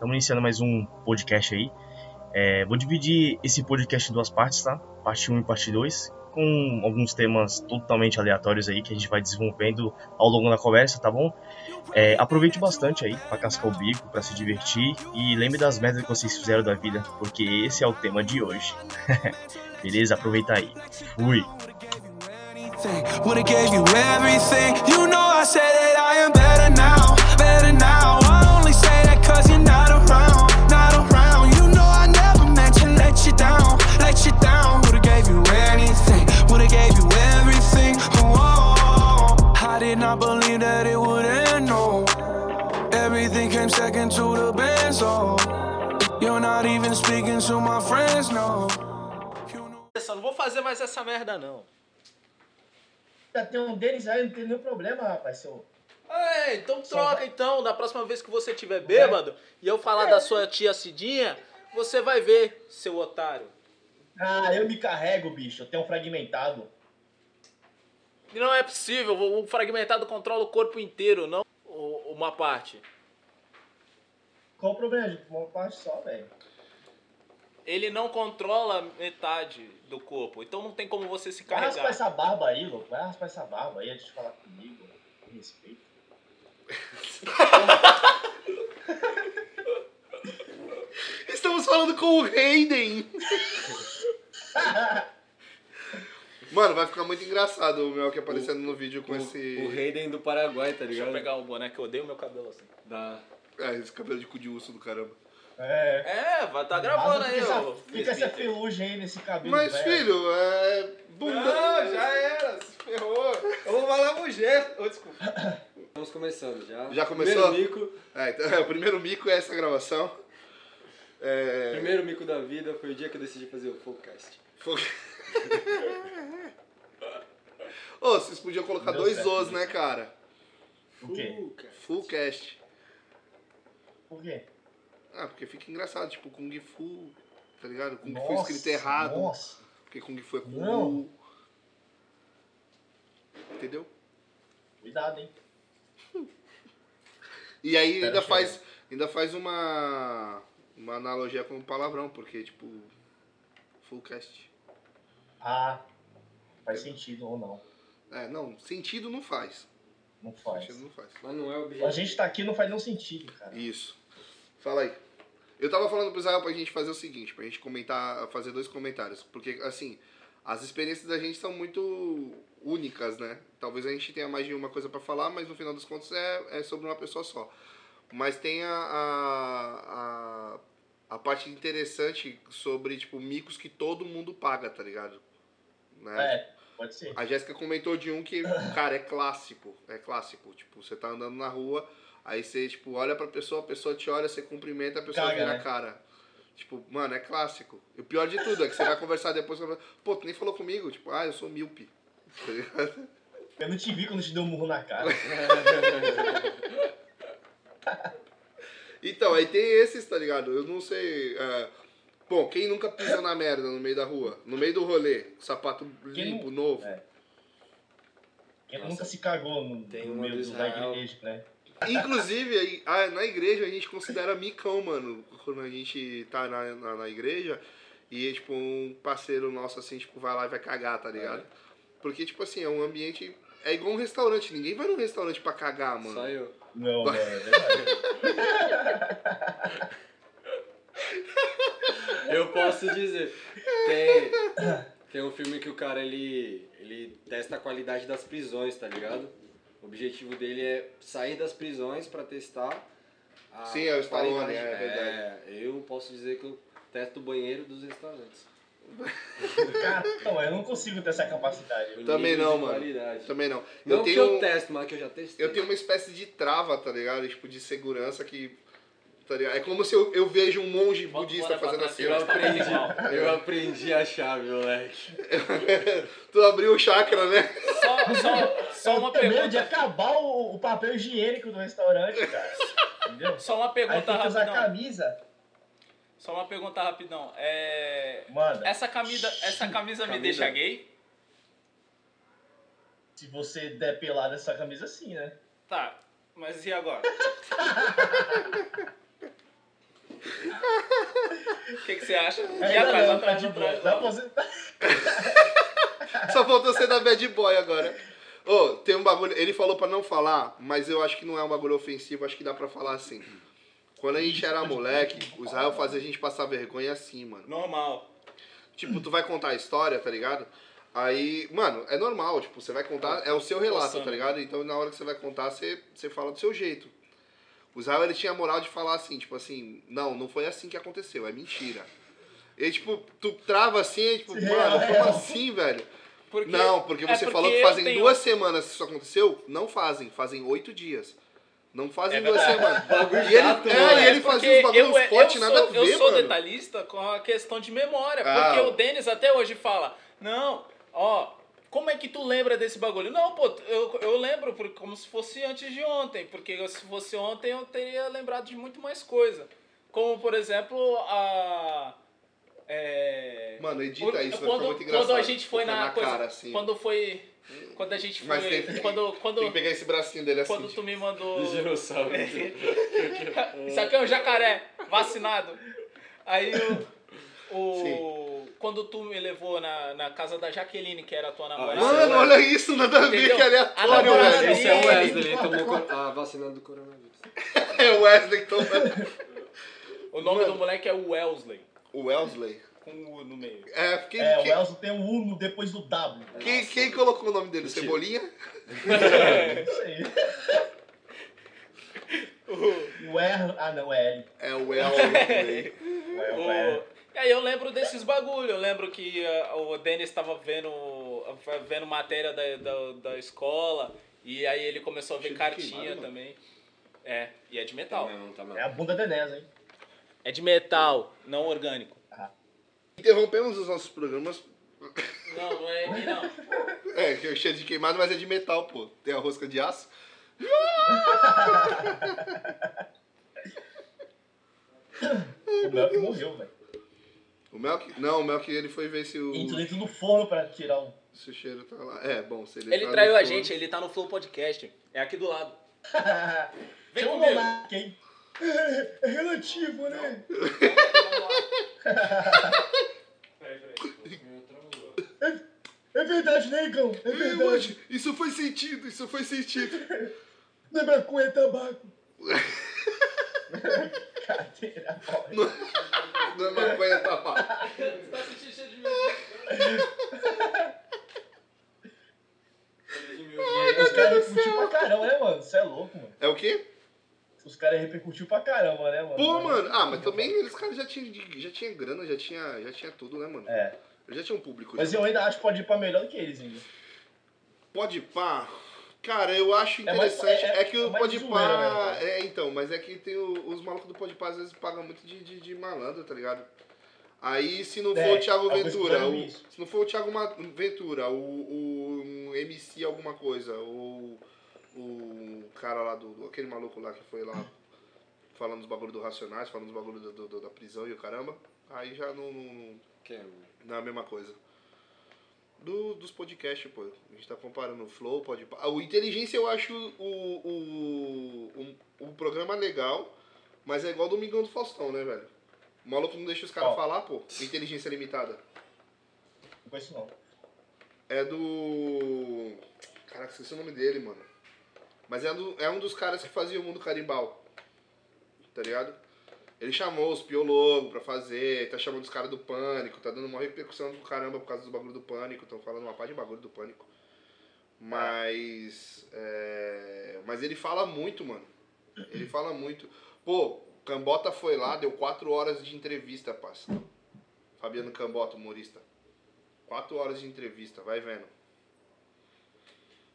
Estamos iniciando mais um podcast aí. É, vou dividir esse podcast em duas partes, tá? Parte 1 e parte 2, com alguns temas totalmente aleatórios aí que a gente vai desenvolvendo ao longo da conversa, tá bom? É, aproveite bastante aí para cascar o bico, para se divertir e lembre das metas que vocês fizeram da vida, porque esse é o tema de hoje. Beleza? Aproveita aí. Fui! Would've gave you everything. You know I said Even speaking to my friends, no. Não vou fazer mais essa merda, não. Já tem um deles aí, não tem nenhum problema, rapaz. Seu... É, então troca então. Da próxima vez que você tiver bêbado e eu falar É. da sua tia Cidinha, você vai ver, seu otário. Ah, eu me carrego, bicho. Eu tenho um fragmentado. Não é possível, o fragmentado controla o corpo inteiro, não uma parte. Qual o problema, gente? Uma parte só, velho. Ele não controla metade do corpo, então não tem como você se Vai raspar carregar. essa barba aí, louco. Vai raspar essa barba aí antes de falar comigo. Com respeito. Estamos falando com o Hayden. Mano, vai ficar muito engraçado o Mel que aparecendo no vídeo com esse. O Hayden do Paraguai, tá Deixa eu ligado? pegar o boné que eu odeio meu cabelo assim. Da... É, esse cabelo de cu de urso do caramba. É. É, vai tá gravando aí, essa, fica essa ferrugem aí nesse cabelo, Mas, velho. filho, é. Bunda. Não, já era, se ferrou. Eu vou falar pro gesto. Ô, desculpa. Estamos começando já. Já começou? Primeiro mico, É, então, é, o primeiro mico é essa gravação. É. primeiro mico da vida foi o dia que eu decidi fazer o Fullcast. Fo- Ô, vocês podiam colocar Deu dois certo, Os, deu né, cara? Por quê? Fullcast. Full cast. Por quê? Ah, porque fica engraçado, tipo, Kung Fu, tá ligado? Kung Fu Nossa, escrito errado. Nossa. Porque Kung Fu é Kung Não. Entendeu? Cuidado, hein? E aí Pera, ainda faz, ainda faz uma, uma analogia com o palavrão, porque, tipo, full cast. Ah, faz sentido ou não. É, não, sentido não faz. Não faz. Sentido não faz. Mas não é o objetivo. A gente tá aqui não faz nenhum sentido, cara. Isso. Fala aí. Eu tava falando pro Israel pra gente fazer o seguinte, pra gente comentar, fazer dois comentários. Porque, assim, as experiências da gente são muito únicas, né? Talvez a gente tenha mais de uma coisa pra falar, mas no final dos contos é, é sobre uma pessoa só. Mas tem a, a, a, a parte interessante sobre, tipo, micos que todo mundo paga, tá ligado? Né? É, pode ser. A Jéssica comentou de um que, cara, é clássico. É clássico. Tipo, você tá andando na rua, aí você, tipo, olha pra pessoa, a pessoa te olha, você cumprimenta, a pessoa Caga, vira né? a cara. Tipo, mano, é clássico. E o pior de tudo é que você vai conversar depois, você vai falar, pô, tu nem falou comigo. Tipo, ah, eu sou míope. Tá ligado? Eu não te vi quando te deu um murro na cara. Então, aí tem esses, tá ligado? Eu não sei. é, Bom, quem nunca pisou na merda no meio da rua? No meio do rolê, sapato Quem limpo, não- novo. É. Quem Nossa. nunca se cagou no, Tem no meio do da igreja, né? Inclusive, aí, na igreja a gente considera micão, mano. Quando a gente tá na, na, na igreja e, tipo, um parceiro nosso, assim, tipo, vai lá e vai cagar, tá ligado? Porque, tipo assim, é um ambiente... É igual um restaurante. Ninguém vai num restaurante pra cagar, mano. Só eu. Não, é verdade. Eu posso dizer. Tem, tem um filme que o cara ele, ele testa a qualidade das prisões, tá ligado? O objetivo dele é sair das prisões pra testar a Sim, é o Stallone, qualidade. é verdade. É, eu posso dizer que eu testo o banheiro dos restaurantes. Cara, não, eu não consigo ter essa capacidade. O Também não, mano. Qualidade. Também não. Não eu que tenho, eu testo, mas que eu já testei. eu tenho uma espécie de trava, tá ligado? Tipo, de segurança que... Tá ligado? É como se eu, eu vejo um monge Bota budista fazendo assim. Eu aprendi, eu aprendi a chave, moleque. tu abriu o chakra, né? Só, só, só uma tenho medo de pergunta. acabar o, o papel higiênico do restaurante, cara. Entendeu? Só uma Aí pergunta rapidão. camisa. Só uma pergunta rapidão. É. Manda. Essa camisa, essa camisa me Camisa. deixa gay? Se você der pelado essa camisa, sim, né? Tá, mas e agora? que, que você acha? E Ainda atrás, não, atrás, tá de atrás. Dá pra você... Só faltou ser da bad boy agora. Ô, tem um bagulho. Ele falou pra não falar, mas eu acho que não é um bagulho ofensivo, acho que dá pra falar assim. Quando a gente era moleque, o Israel fazia a gente passar vergonha assim, mano. Normal. Tipo, tu vai contar a história, tá ligado? Aí, mano, é normal, tipo, você vai contar, é o seu relato, tá ligado? Então na hora que você vai contar, você, você fala do seu jeito. O Israel, ele tinha a moral de falar assim, tipo assim, não, não foi assim que aconteceu, é mentira. E tipo, tu trava assim, tipo, Real, mano, como real. assim, velho? Porque- Não, porque é você porque falou que fazem tenho- duas semanas que isso aconteceu. Não fazem, fazem oito dias. Não fazem É duas semanas. E ele, chato, é, e ele fazia os bagulhos eu, fortes, eu nada sou, a ver, Eu sou mano. detalhista com a questão de memória. Ah. Porque o Denis até hoje fala, não, ó, como é que tu lembra desse bagulho? Não, pô, eu, eu lembro por- como se fosse antes de ontem. Porque se fosse ontem eu teria lembrado de muito mais coisa. Como, por exemplo, a... É, Mano, edita o- isso, vai ficar quando, muito engraçado. quando a gente foi na, na coisa, cara, assim. quando foi, quando a gente foi, tem- quando, quando, Tem que pegar esse bracinho dele assim. quando tu me mandou, Do dinossauro. isso aqui é um jacaré, vacinado. Aí o. o quando tu me levou na, na casa da Jaqueline, que era a tua namorada. Mano, Mano, olha isso, nada a ver, que A aleatório, velho. Esse é o. Wesley, ele tomou a vacina do coronavírus. É o Wesley tomando. o nome Mano. do moleque é Wellesley, O Wesley? com o U no meio. É, quem, É, o Elzo tem um U no- depois do W. quem, quem colocou o nome dele? Mentira. Cebolinha? É isso aí. O R... Ah, não, é L. É o Wesley. O L, O- é. Aí eu lembro desses bagulho. Eu lembro que ah, o Denis estava vendo, vendo matéria da, da, da escola. E aí ele começou a ver Cheio cartinha queimado, também. É, e é de metal. Não, tá É a bunda da Enéas, hein? É de metal, não orgânico. Interrompemos os nossos programas. Não, não é não. É, que é cheio de queimado, mas é de metal, pô. Tem a rosca de aço. O que morreu, velho. O Melk? Não, o Melk ele foi ver se o, Entrou dentro do forno pra tirar um. se o cheiro tá lá. É, bom, se ele Ele tá traiu a forno- gente, ele tá no Flow Podcast. É aqui do lado. Vem Chama o comigo. Monark, hein? É, é relativo, né? É verdade, né, Igão? É Ih, verdade. Isso foi sentido, isso foi sentido. Não é maconha, é tabaco. Cadeira, boy. Não é maconha, tá pá. Tá sentindo cheio de medo. Os caras repercutiu pra caramba, né, mano? Você é louco, mano. É o quê? Os caras repercutiu pra caramba, né, mano? Pô, mano. Ah, mas também eles caras já tinham já tinha grana, já tinha, já tinha tudo, né, mano? É. Já tinha um público. Mas já. eu ainda acho que pode ir pra melhor do que eles ainda. Pode pá. Cara, eu acho É mais- interessante. é- É, que é o zoeira, pá. né? É, então, mas é que tem o- os malucos do Pode pá às vezes pagam muito de, de, de malandro, tá ligado? Aí se não for É, o Thiago alguns Ventura, o- se não for o Thiago Ma- Ventura, o, o um MC alguma coisa, o, o cara lá do, aquele maluco lá que foi lá falando dos bagulho do Racionais, falando dos bagulho do, do- da prisão e o caramba, aí já não, não, Quem é? não é a mesma coisa. Do, dos podcasts, pô. A gente tá comparando o Flow, pode. O Inteligência eu acho o, o, o, o programa legal, mas é igual o Domingão do Faustão, né, velho? O maluco não deixa os caras falar, pô. Inteligência Limitada. Não conheço não. É do. Caraca, esqueci o nome dele, mano. Mas é, do, é um dos caras que fazia o mundo carimbau. Tá ligado? Ele chamou os piologos pra fazer, tá chamando os caras do pânico, tá dando uma repercussão do caramba por causa do bagulho do pânico, estão falando uma parte de bagulho do pânico. Mas. é, Mas ele fala muito, mano. Ele fala muito. Pô, Cambota foi lá, deu quatro horas de entrevista, parça. Fabiano Cambota, humorista. Quatro horas de entrevista, vai vendo.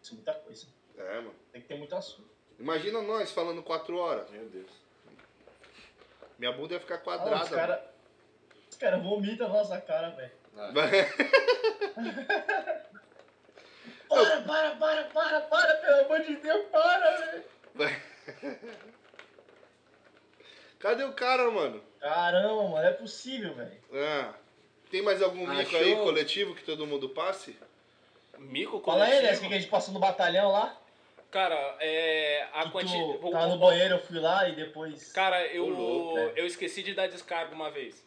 Isso é muita coisa. É, mano. Tem que ter muito assunto. Imagina nós falando quatro horas. Meu Deus. Minha bunda ia ficar Ah, os quadrada. caras. Os caras vomitam na nossa cara, velho. Ah, mano. Para, para, para, para, para, pelo amor de Deus, para, velho. Cadê o cara, mano? Caramba, mano, é possível, velho. Ah, tem mais algum mico Achou? aí coletivo que todo mundo passe? Mico Fala aí, coletivo? né? O que a gente passou no batalhão lá? Cara, é. A quantidade. tu tava no banheiro, eu fui lá e depois. Cara, eu, louco, né? eu esqueci de dar descarga uma vez.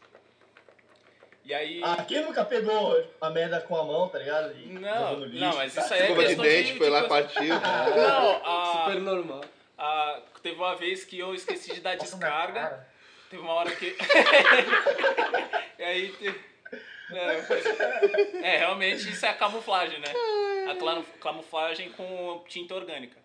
E aí. Ah, quem nunca pegou a merda com a mão, tá ligado? E Não, não, mas tá? isso aí é Escova de questão dente, foi lá, de partiu. Não, a, Super normal. a- teve uma vez que eu esqueci de dar descarga. Teve uma hora que. e aí. te- É, é, realmente isso é a camuflagem, né? A camuflagem com tinta orgânica.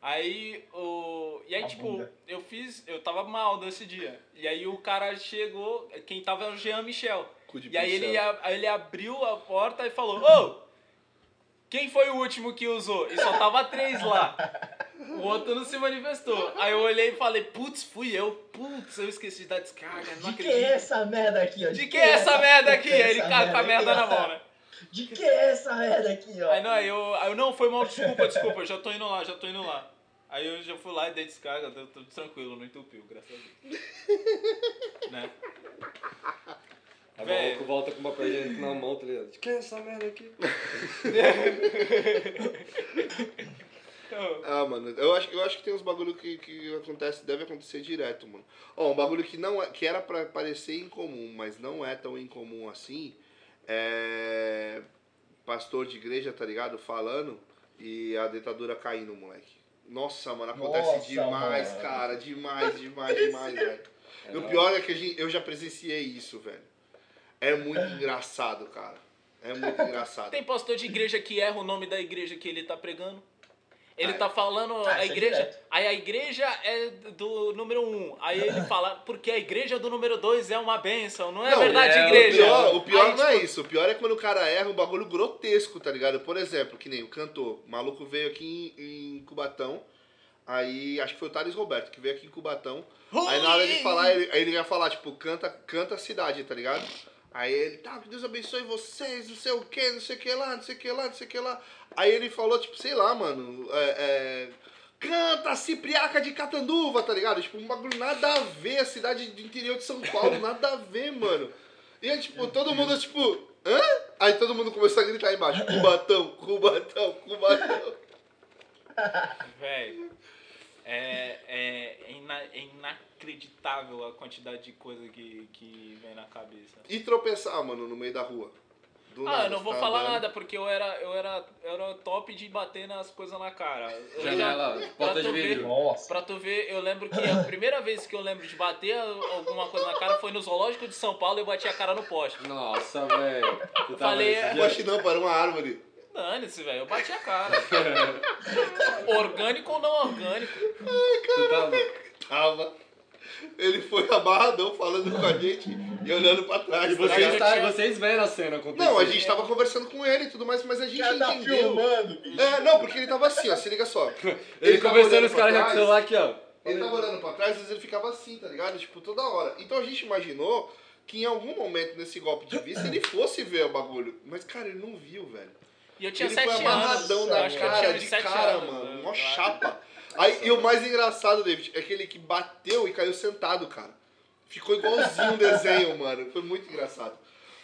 Aí o. E aí, A tipo, bunda. eu fiz. Eu tava mal nesse dia. E aí o cara chegou. Quem tava era o Jean Michel. E aí ele, aí ele abriu a porta e falou: Ô! Quem foi o último que usou? E só tava três lá. O outro não se manifestou. Aí eu olhei e falei: Putz, fui eu. Putz, eu esqueci de dar descarga. Não De que acredito. é essa merda aqui, ó? De que é essa merda aqui? de que é Aí ele essa ca- com a merda na mão, né? De que é essa merda aqui, ó? Aí não, aí eu, aí eu não, foi mal, desculpa, desculpa, eu já tô indo lá, já tô indo lá. Aí eu já fui lá e dei descarga, deu tudo tranquilo, não entupiu, graças a Deus. né? Aí o Véi. maluco volta com o papel higiênico na mão, tá ligado? De que é essa merda aqui? Então, Ah, mano, eu acho, eu acho que tem uns bagulho que, que acontece, deve acontecer direto, mano. Ó, um bagulho que não é, que era pra parecer incomum, mas não é tão incomum assim, é pastor de igreja, tá ligado? Falando e a dentadura caindo, moleque. Nossa, mano, acontece Nossa, demais, mano. cara, demais, demais, demais, velho. O pior é que a gente, eu já presenciei isso, velho. É muito engraçado, cara. É muito engraçado. Tem pastor de igreja que erra o nome da igreja que ele tá pregando. Ele Ah, tá falando ah, a é igreja. direto. aí a igreja é do número um. Aí ele fala, porque a igreja do número dois é uma bênção. Não é Não, verdade, é, igreja? O pior, o pior Aí, não é tipo, isso. O pior é quando o cara erra um bagulho grotesco, tá ligado? Por exemplo, que nem o cantor. O maluco veio aqui em, em Cubatão. Aí, acho que foi o Thales Roberto que veio aqui em Cubatão. Aí na hora de falar, ele, aí ele ia falar, tipo, canta, canta a cidade, tá ligado? Aí ele, tá, que Deus abençoe vocês, não sei o que, não sei o que lá, não sei o que lá, não sei o que lá. Aí ele falou, tipo, sei lá, mano, é, é, canta Cipriaca de Catanduva, tá ligado? Tipo, um bagulho nada a ver, a cidade do interior de São Paulo, nada a ver, mano. E aí, tipo, todo mundo, tipo, hã? Aí todo mundo começou a gritar aí embaixo, Cubatão, Cubatão, Cubatão. Véi, é, é, é ina- é inacreditável a quantidade de coisa que, que vem na cabeça. E tropeçar, mano, no meio da rua. Do Ah, nada, eu não vou tá falar andando. nada, porque eu era, eu era, eu era top de bater nas coisas na cara. Eu Janela, já- porta de tu ver- vidro. Nossa. Pra tu ver, eu lembro que a primeira vez que eu lembro de bater alguma coisa na cara foi no Zoológico de São Paulo e eu bati a cara no poste. Nossa, velho. Tu tava Falei, é-? Poste não, para uma árvore. Dane-se, velho, eu bati a cara. orgânico ou não orgânico? Tu tava... Tava. Ele foi amarradão falando com a gente e olhando pra trás. E tá vocês, tá, vocês veram a cena acontecer. Não, a gente tava conversando com ele e tudo mais, mas a gente tá entendeu. filmando, bicho. É, não, porque ele tava assim, ó, se liga só. Ele, tava conversando os caras já com o celular aqui, ó. Ele tava olhando pra trás, às vezes ele ficava assim, tá ligado? Tipo, toda hora. Então a gente imaginou que em algum momento nesse golpe de vista ele fosse ver o bagulho. Mas, cara, ele não viu, velho. E eu tinha ele sete foi anos. amarradão eu na acho cara, tinha de cara, anos, mano. Mó acho. chapa. Aí, e o mais engraçado, David, é aquele que bateu e caiu sentado, cara. Ficou igualzinho um desenho, mano. Foi muito engraçado.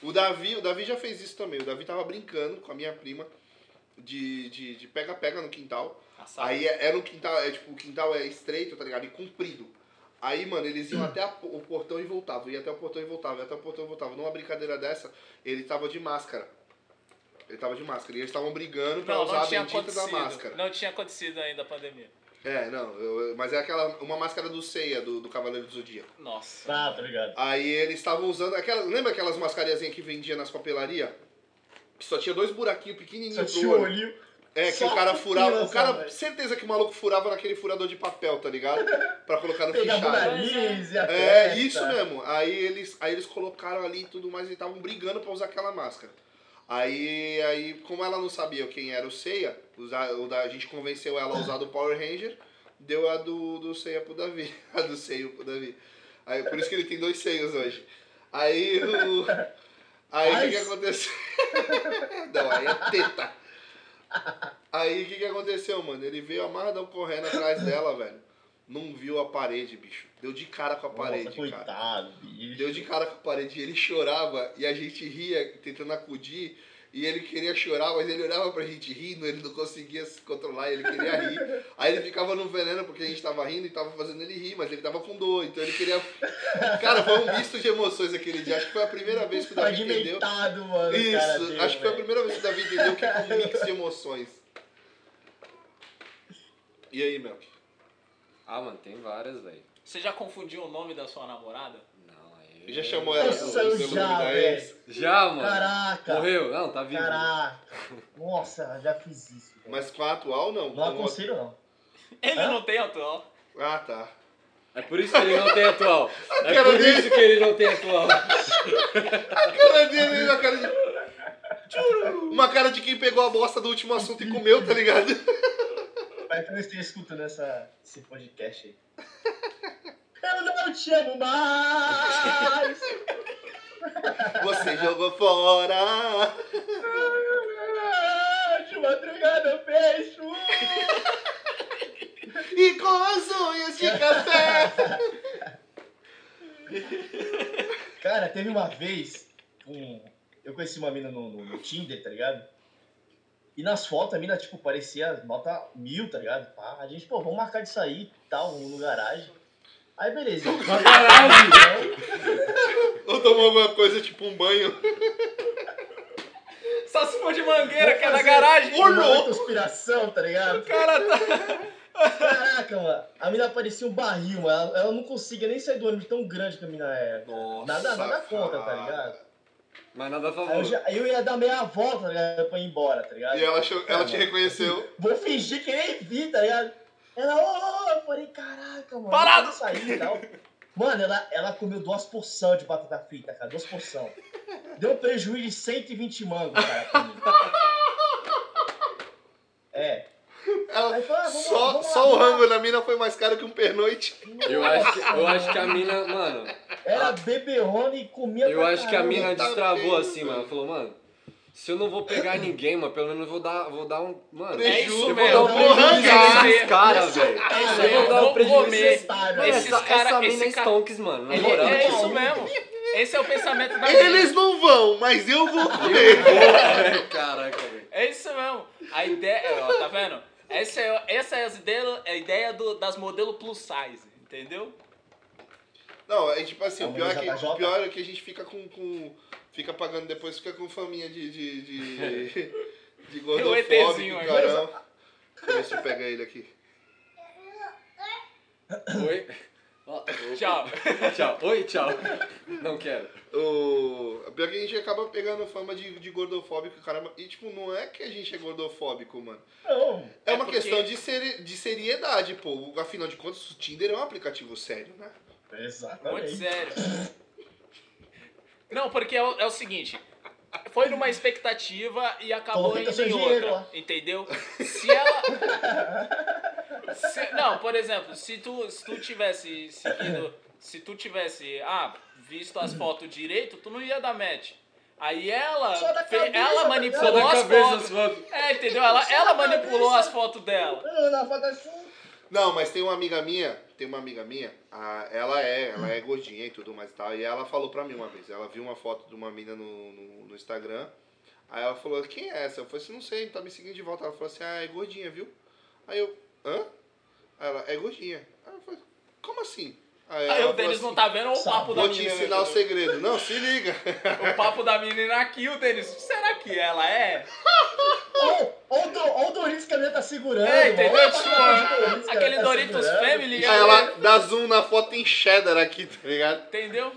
O Davi, o Davi já fez isso também. O Davi tava brincando com a minha prima de de de pega-pega no quintal. Assado. Aí é- era um quintal, é tipo, o quintal é estreito, tá ligado? E comprido. Aí, mano, eles iam até a- o portão e voltavam. Ia até o portão e voltavam, ia até o portão e voltavam. Numa brincadeira dessa, ele tava de máscara. Ele tava de máscara. E eles estavam brigando pra Não, usar não a tinha bendita da máscara. Não tinha acontecido ainda a pandemia. É, não, eu- mas é aquela, uma máscara do Ceia, do, do Cavaleiro do Zodíaco. Nossa. Ah, tá ligado. Aí eles estavam usando aquela. Lembra aquelas mascarinhas que vendia nas papelarias? Que só tinha dois buraquinhos Só pequenininhos tinha pro o olho. olhinho. É, que Só o cara furava. O cara, certeza que o maluco furava naquele furador de papel, tá ligado? Pra colocar no fichário. É, testa. isso mesmo. Aí eles, aí eles colocaram ali e tudo mais e estavam brigando pra usar aquela máscara. Aí, aí, como ela não sabia quem era o Seiya, a gente convenceu ela a usar do Power Ranger, deu a do, do Seiya pro Davi. A do Seiya pro Davi. Aí, por isso que ele tem dois Seios hoje. Aí o. Aí o que, que aconteceu? não, aí é teta. Aí o que, que aconteceu, mano? Ele veio amarradão correndo atrás dela, velho. Não viu a parede, bicho. Deu de cara com a parede, Nossa, cara. coitado, bicho. Deu de cara com a parede e ele chorava e a gente ria, tentando acudir. e ele queria chorar, mas ele olhava pra gente rindo, ele não conseguia se controlar, ele queria rir. Aí ele ficava no veneno porque a gente tava rindo e tava fazendo ele rir, mas ele tava com dor, então ele queria. Cara, foi um misto de emoções aquele dia. Acho que foi a primeira vez que o Davi entendeu. Mano. Isso, cara deu, acho que foi a primeira vez que o Davi entendeu que é um mix de emoções. E aí, Mel? Ah, mano, tem várias, velho. Você já confundiu o nome da sua namorada? Não, aí. Já chamou ela Nossa, pelo eu nome da velho. ex? Já, mano. Caraca. Morreu? Não, tá vivo. Caraca. Nossa, já fiz isso. velho. Mas com a atual, não? Não a- aconselho, não. Ele Hã? não tem atual. Ah, tá. É por isso que ele não tem atual. É cara por dele. isso que ele não tem atual. A cara dele, a cara de... Uma cara de quem pegou a bosta do último assunto e comeu, tá ligado? Vai que eu esteja escutando essa, esse podcast aí. Eu não te amo mais. Você jogou fora. De madrugada eu fecho. E com as unhas de café. Cara, teve uma vez, um, eu conheci uma mina no, no, no Tinder, tá ligado? E nas fotos a mina, tipo, parecia nota mil, tá ligado? Pá, a gente, pô, vamos marcar de sair e tal, no garagem. Aí, beleza. Na garagem? Ou tomou alguma coisa, tipo um banho. Só se for de mangueira, que é na garagem. Uma conspiração, tá ligado? O cara tá. Caraca, mano. A mina parecia um barril, mano. Ela, ela não conseguia nem sair do ônibus tão grande que a mina é. Nossa, Nada, nada contra, tá ligado? Mas nada a Aí eu, favor. já- eu ia dar meia volta, tá ligado? Pra ir embora, tá ligado? E ela, achou- ela Ah, te mano. reconheceu. Vou fingir que nem vi, tá ligado? Ela, ô, ô, eu falei, caraca, mano. Parado! sair e tal. Mano, ela, ela comeu duas porções de batata frita, cara. Duas porções. Deu um prejuízo de 120 mangos, cara. É. Ela- falou, ah, vamos só vamos lá, só o vamos lá. rango na mina foi mais caro que um pernoite. Eu acho, que, eu acho que a mina, mano, Era beberrona e comia eu acho que a mina destravou assim, mano. Ela falou, mano, se eu não vou pegar ninguém, mano, pelo menos eu vou dar, vou dar um. Mano, É isso eu vou mesmo. dar um Vou prejuízo arrancar. nesses caras, velho. É isso Eu vou dar um Vou prejuízo comer. nesses Mano, né? Esses essa, cara- essa mina esse é cara- stonks, mano. Na Ele- moral. é isso mesmo. Esse é o pensamento da Eles não vão, mas eu vou comer. Caraca, velho. É isso mesmo. A ideia, ó, tá vendo? Essa é, essa é as ideias, a ideia do, das modelos plus size, entendeu? Não, é tipo assim, É o pior é, que, o pior é que a gente fica com. com fica pagando depois, fica com faminha de. de. de, de gordofóbico, caramba. Deixa eu ver se eu pega ele aqui. Oi. Tchau. Tchau. Oi, tchau. Não quero. O pior é que a gente acaba pegando fama de, de gordofóbico, caramba. E tipo, não é que a gente é gordofóbico, mano. Não. É, É uma porque- questão de, seri de seriedade, pô. Afinal de contas, o Tinder é um aplicativo sério, né? Muito Exatamente. sério. Não, porque é o, é o seguinte. Foi numa expectativa e acabou indo em dinheiro outra. Entendeu? Se ela. se- não, por exemplo, se tu, se tu tivesse seguido. Se tu tivesse, ah, visto as fotos direito, tu não ia dar match. Aí ela. Só da fe- cabeça, ela tá manipulou as fotos. as fotos. É, entendeu? Ela, ela manipulou cabeça. as fotos dela. Foto assim. Não, mas tem uma amiga minha, tem uma amiga minha, a- ela é, ela é gordinha e tudo mais e tal, e ela falou pra mim uma vez, ela viu uma foto de uma mina no, no, no Instagram, aí ela falou, quem é essa? Eu falei assim, não sei, tá me seguindo de volta. Ela falou assim, ah, é gordinha, viu? Aí eu, hã? Aí ela, é gordinha. Aí eu falei, como assim? Aí ela o Denis assim, não tá vendo o papo da Vou te menina. ensinar o segredo. Não, se liga. O papo da menina aqui, o Denis. Será que ela é? Ou ou do- ou o Doritos que a menina tá segurando. É, entendeu? A Tipo, Doritos ela aquele tá Doritos segurando. Family. Aí ela dá zoom na foto em cheddar aqui, tá ligado? Entendeu?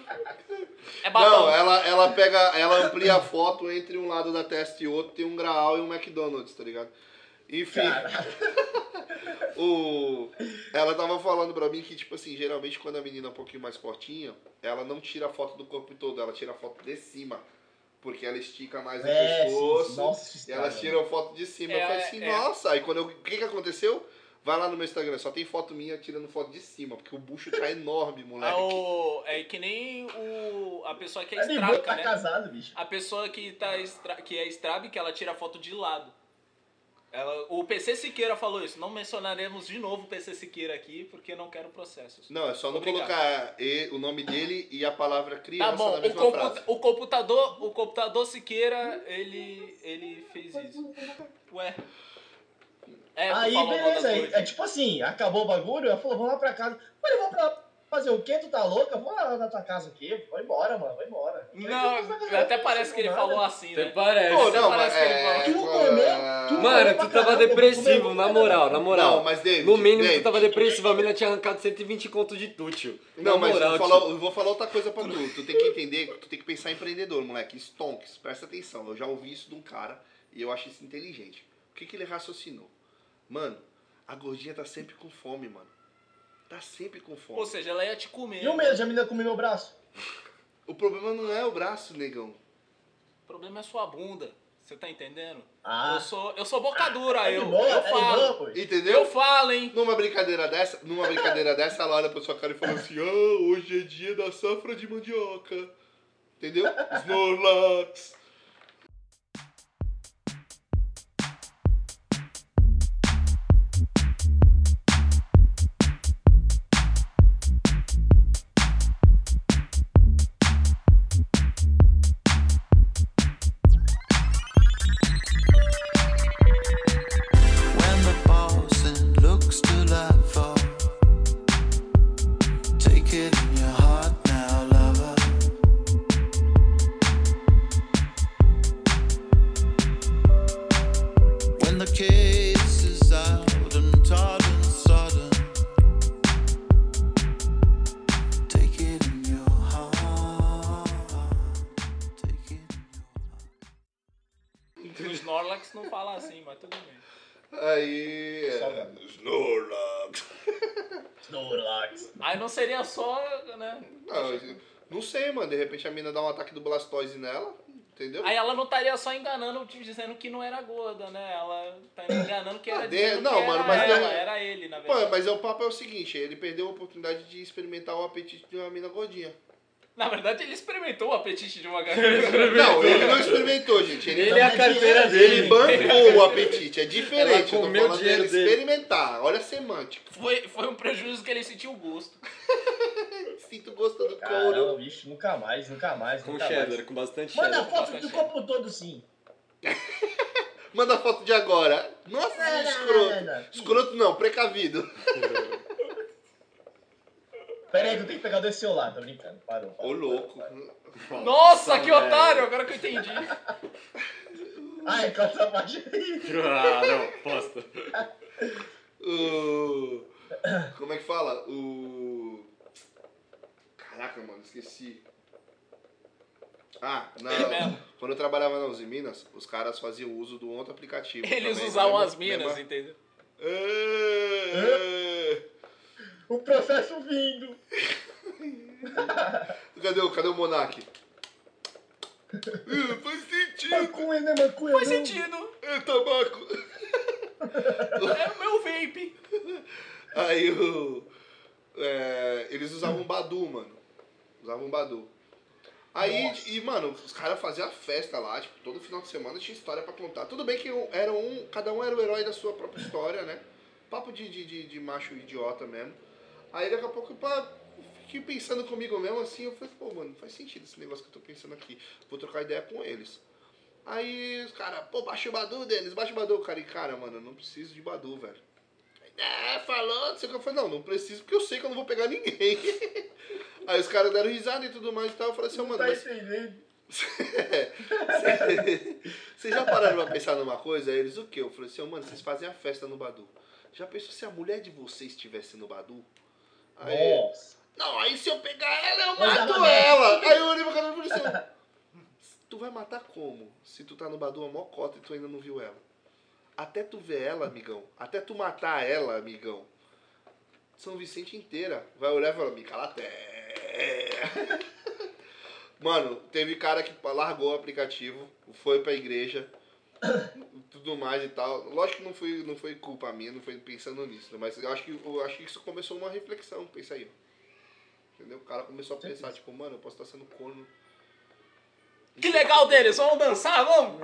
É Não, ela, ela pega, ela amplia a foto entre um lado da testa e outro, tem um graal e um McDonald's, tá ligado? Enfim, o, ela tava falando pra mim que, tipo assim, geralmente quando a menina é um pouquinho mais fortinha, ela não tira a foto do corpo todo, ela tira a foto de cima. Porque ela estica mais o É, sim, pescoço sim. Nossa, isso e elas tiram foto de cima. eu É, falei assim, é. nossa, aí quando eu. O que que aconteceu? Vai lá no meu Instagram, só tem foto minha tirando foto de cima, porque o bucho tá enorme, É, moleque. o, é que nem o, a pessoa que é É estraca, tá né? casado, bicho. A pessoa que, tá estra, que é estrabe, que ela tira foto de lado. Ela, o PC Siqueira falou isso. Não mencionaremos de novo o PC Siqueira aqui, porque não quero processos. Não, é só não Obrigado. colocar e- o nome dele e a palavra criança Tá bom, na o, mesma computa- frase. o computador, o computador Siqueira, ele, ele fez isso. Ué. É, Aí, beleza. aí, gordinhas. É tipo assim, acabou o bagulho, ela falou, vamos lá pra casa. Falei, vamos pra fazer o quê? Tu tá louca? Vamos lá na tua casa aqui. Vai embora, mano, vai embora. Não, até parece que ele falou assim, Até né? parece. Pô, Até não, parece mas que ele é... Tu comeu, tu Mano, tu tava depressivo, na moral, na moral. Não, mas David, No mínimo David, tu tava depressivo, a mina tinha arrancado 120 conto de tútil. Não, Na mas moral, eu, vou falar, eu vou falar outra coisa pra tu. Tu tem que entender, tu tem que pensar empreendedor, moleque. Stonks, presta atenção. Eu já ouvi isso de um cara e eu acho isso inteligente. O que, que ele raciocinou? Mano, a gordinha tá sempre com fome, mano. Tá sempre com fome. Ou seja, ela ia te comer. E o medo de a menina comer meu braço? O problema não é o braço, negão. O problema é sua bunda. Você tá entendendo? Ah, Eu sou, eu sou boca dura, é eu, boa, eu é boa, falo. pô. Entendeu? Eu falo, hein? Numa brincadeira dessa, numa brincadeira dessa, ela olha pra sua cara e fala assim: Ah, hoje é dia da safra de mandioca. Entendeu? Snorlax. Aí. é. Snorlax. Snorlax. Aí não seria só, né? Não, não sei, mano. De repente a mina dá um ataque do Blastoise nela. Entendeu? Aí ela não estaria só enganando, dizendo que não era gorda, né? Ela tá enganando que era de- não, que mano, era mas ela, era ele, na verdade. mas é o papo é o seguinte: ele perdeu a oportunidade de experimentar o apetite de uma mina gordinha. Na verdade, ele experimentou o apetite de uma garota. Não, ele não experimentou, gente. Ele, Ele é a Tá carteira dinheiro, dele. ele bancou o apetite. É diferente. Ela Eu tô comeu o falando dinheiro dele dele. experimentar. Olha a semântica. Foi, foi um prejuízo que ele sentiu o gosto. Sinto gosto do couro. Caramba, bicho, nunca mais, nunca mais, Com nunca cheddar, mais. com bastante Manda cheddar. foto do copo todo, sim. Manda foto de agora. Nossa, escroto. não, não. Escroto não, precavido. Pera aí eu tenho que pegar dois celular, tô brincando. Parou, parou. Ô, louco. Nossa, que velho. otário! Agora que eu entendi. Ai, corta essa parte aí. Ah, não, posta. O... Como é que fala? O. Caraca, mano, esqueci. Ah, na... É quando eu trabalhava na Uzi Minas, os caras faziam uso do outro aplicativo. Eles também, usavam lembra? as minas, Lembra? entendeu? É... O processo vindo. Cadê, o- cadê o Monark? Faz sentido. Maconha, né, maconha? Faz não. sentido. É tabaco. É o meu vape. Aí o. é, eles usavam Badu, mano. Usavam Badu. Aí, Nossa. e, mano, os caras faziam a festa lá, tipo, todo final de semana tinha história pra contar. Tudo bem que era um. Cada um era o herói da sua própria história, né? Papo de, de, de, de macho idiota mesmo. Aí daqui a pouco, pá, fiquei pensando comigo mesmo assim, eu falei, pô, mano, faz sentido esse negócio que eu tô pensando aqui. Vou trocar ideia com eles. Aí os caras, pô, baixa o Badu, Denis, baixa o Badu. Cara, e cara, mano, eu não preciso de Badu, velho. É, falou, não sei o que eu falei, não, não preciso porque eu sei que eu não vou pegar ninguém. Aí os caras deram risada e tudo mais e tal. Eu falei assim, Não mano, tá mas entendendo. vocês já pararam pra pensar numa coisa? Aí eles, o quê? Eu falei assim, mano, vocês fazem a festa no Badu. Já pensou se a mulher de vocês estivesse no Badu? Aí, Nossa. não, aí se eu pegar ela, eu Mas mato ela ela. Aí eu olhei pra cara e falei assim, tu vai matar como? Se tu tá no Badu a mocota e tu ainda não viu ela. Até tu ver ela, amigão. Até tu matar ela, amigão. São Vicente inteira. Vai olhar e falar, me cala até. Mano, teve cara que largou o aplicativo, foi pra igreja, tudo mais e tal. Lógico que não foi, não foi culpa minha, não foi pensando nisso, mas eu acho que, eu acho que isso começou uma reflexão, pensa aí. Entendeu? O cara começou a pensar, tipo, mano, eu posso estar sendo corno. Que legal deles, vamos dançar, vamos?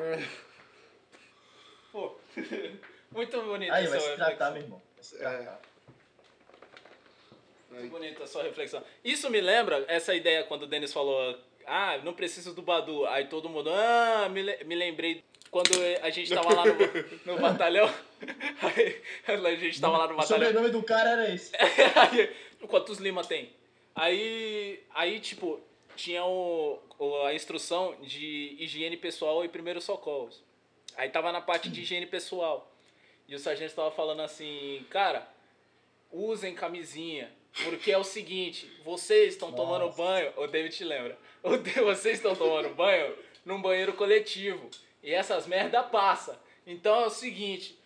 Pô. Muito bonito Aí, vai se tratar, reflexão. meu irmão. Vai se É. Muito bonita a sua reflexão. Isso me lembra essa ideia quando o Denis falou, ah, não preciso do Badu. Aí todo mundo, ah, me, le- me lembrei quando a gente tava lá no, no batalhão. Aí, a gente tava lá no O batalhão. sobrenome do cara era esse. Aí, Quantos Lima tem? Aí, aí tipo, tinha o, o- a instrução de higiene pessoal e primeiros socorros. Aí tava na parte de higiene pessoal. E o sargento tava falando assim, cara, usem camisinha. Porque é o seguinte, vocês estão tomando banho, o David te lembra, o vocês estão tomando banho num banheiro coletivo. E essas merda passa. Então é o seguinte,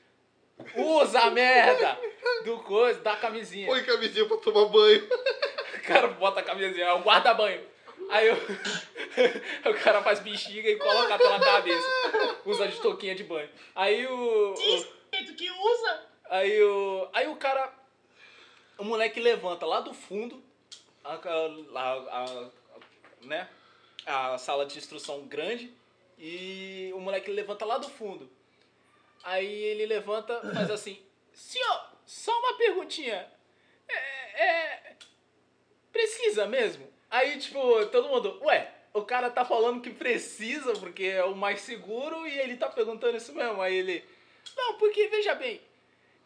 usa a merda do coisa, da camisinha. Põe camisinha pra tomar banho. O cara bota a camisinha, é o guarda-banho. Aí o, o cara faz bexiga e coloca pela cabeça. Usa de touquinha de banho. Aí o. o Jeito que usa. aí o. Aí o cara. O moleque levanta lá do fundo. A, a, a- a- né? A sala de instrução grande. E o moleque levanta lá do fundo. Aí ele levanta faz assim. Senhor, só uma perguntinha. É, é, precisa mesmo? Aí, tipo, todo mundo, ué, o cara tá falando que precisa porque é o mais seguro e ele tá perguntando isso mesmo. Aí ele, não, porque veja bem,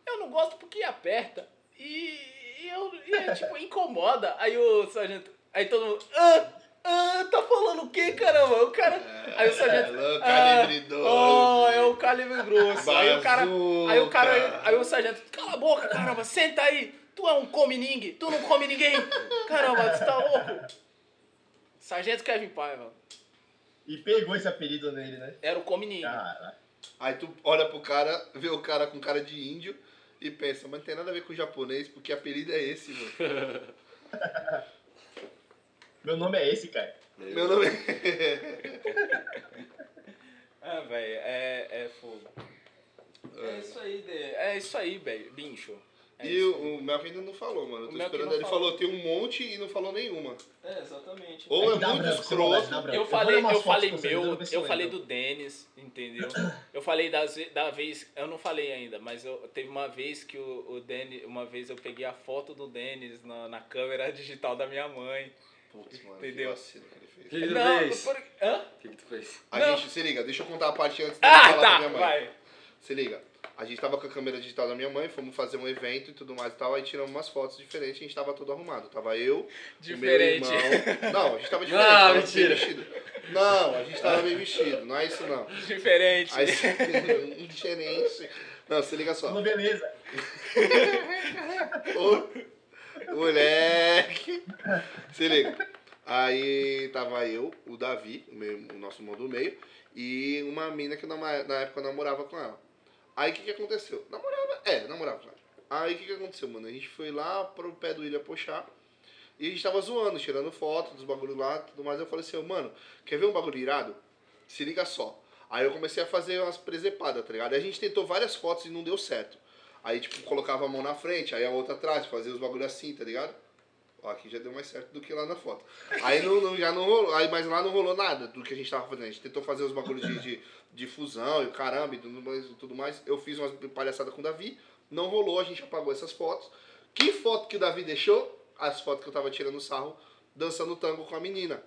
eu não gosto porque aperta e, e eu, e tipo, incomoda. Aí o sargento, aí todo mundo, ah, ah, tá falando o quê, caramba? O cara, aí o sargento, É, ah, calibre 12. oh, é o calibre grosso. Aí o cara, aí o cara, aí o sargento, cala a boca, caramba, senta aí. Tu é um come-ningue, tu não come ninguém. Caramba, tu tá louco. Sargento Kevin Paiva, E pegou esse apelido nele, né? era o. Cara. Aí tu olha pro cara, vê o cara com cara de índio e pensa, mas não tem nada a ver com o japonês, porque apelido é esse, mano. Meu nome é esse, cara. Meu nome é... Ah, velho, é, é fogo. É isso aí, de- é isso aí, velho, bicho. É E o, Melvin ainda não falou, mano. Eu tô esperando. Ele falou. falou tem um monte e não falou nenhuma. É, exatamente. Ou é dá muito escroto. Eu falei, eu fotos falei meu, eu falei do Denis, entendeu? Eu falei das, da vez, eu não falei ainda, mas eu, teve uma vez que o, o Denis, uma vez eu peguei a foto do Denis na, na câmera digital da minha mãe. Putz, mano, Entendeu? que vacilo que ele fez. O que que tu Não, fez? por, hã? O que que tu fez? A Não. gente, se liga, deixa eu contar a parte antes de Ah, falar pra tá, minha mãe. vai. Se liga. A gente tava com a câmera digital da minha mãe, fomos fazer um evento e tudo mais e tal, aí tiramos umas fotos diferentes, a gente tava todo arrumado. Tava eu, Diferente. o meu irmão. Não, a gente tava diferente, Não, tava mentira. bem vestido. Não, a gente tava bem vestido, não é isso não. Diferente. Aí, diferente. Não, se liga só. Tudo beleza. Ô, moleque. Se liga. Aí tava eu, o Davi, o, meu- o nosso irmão do meio, e uma mina que na, época eu namorava com ela. Aí o que, que aconteceu? Namorava? É, namorava com ela. Aí o que, que aconteceu, mano? A gente foi lá pro pé do Ilha Pochá e a gente tava zoando, tirando foto dos bagulhos lá tudo mais. Eu falei assim, mano, quer ver um bagulho irado? Se liga só. Aí eu comecei a fazer umas presepadas, tá ligado? A gente tentou várias fotos e não deu certo. Aí, tipo, colocava a mão na frente, aí a outra atrás, fazia os bagulhos assim, tá ligado? Ó, aqui já deu mais certo do que lá na foto. Aí não, não- já não rolou, aí, mas lá não rolou nada do que a gente tava fazendo. A gente tentou fazer os bagulhos de, de, de fusão e o caramba e tudo mais, tudo mais. Eu fiz umas palhaçadas com o Davi, não rolou, a gente apagou essas fotos. Que foto que o Davi deixou? As fotos que eu tava tirando sarro, dançando tango com a menina.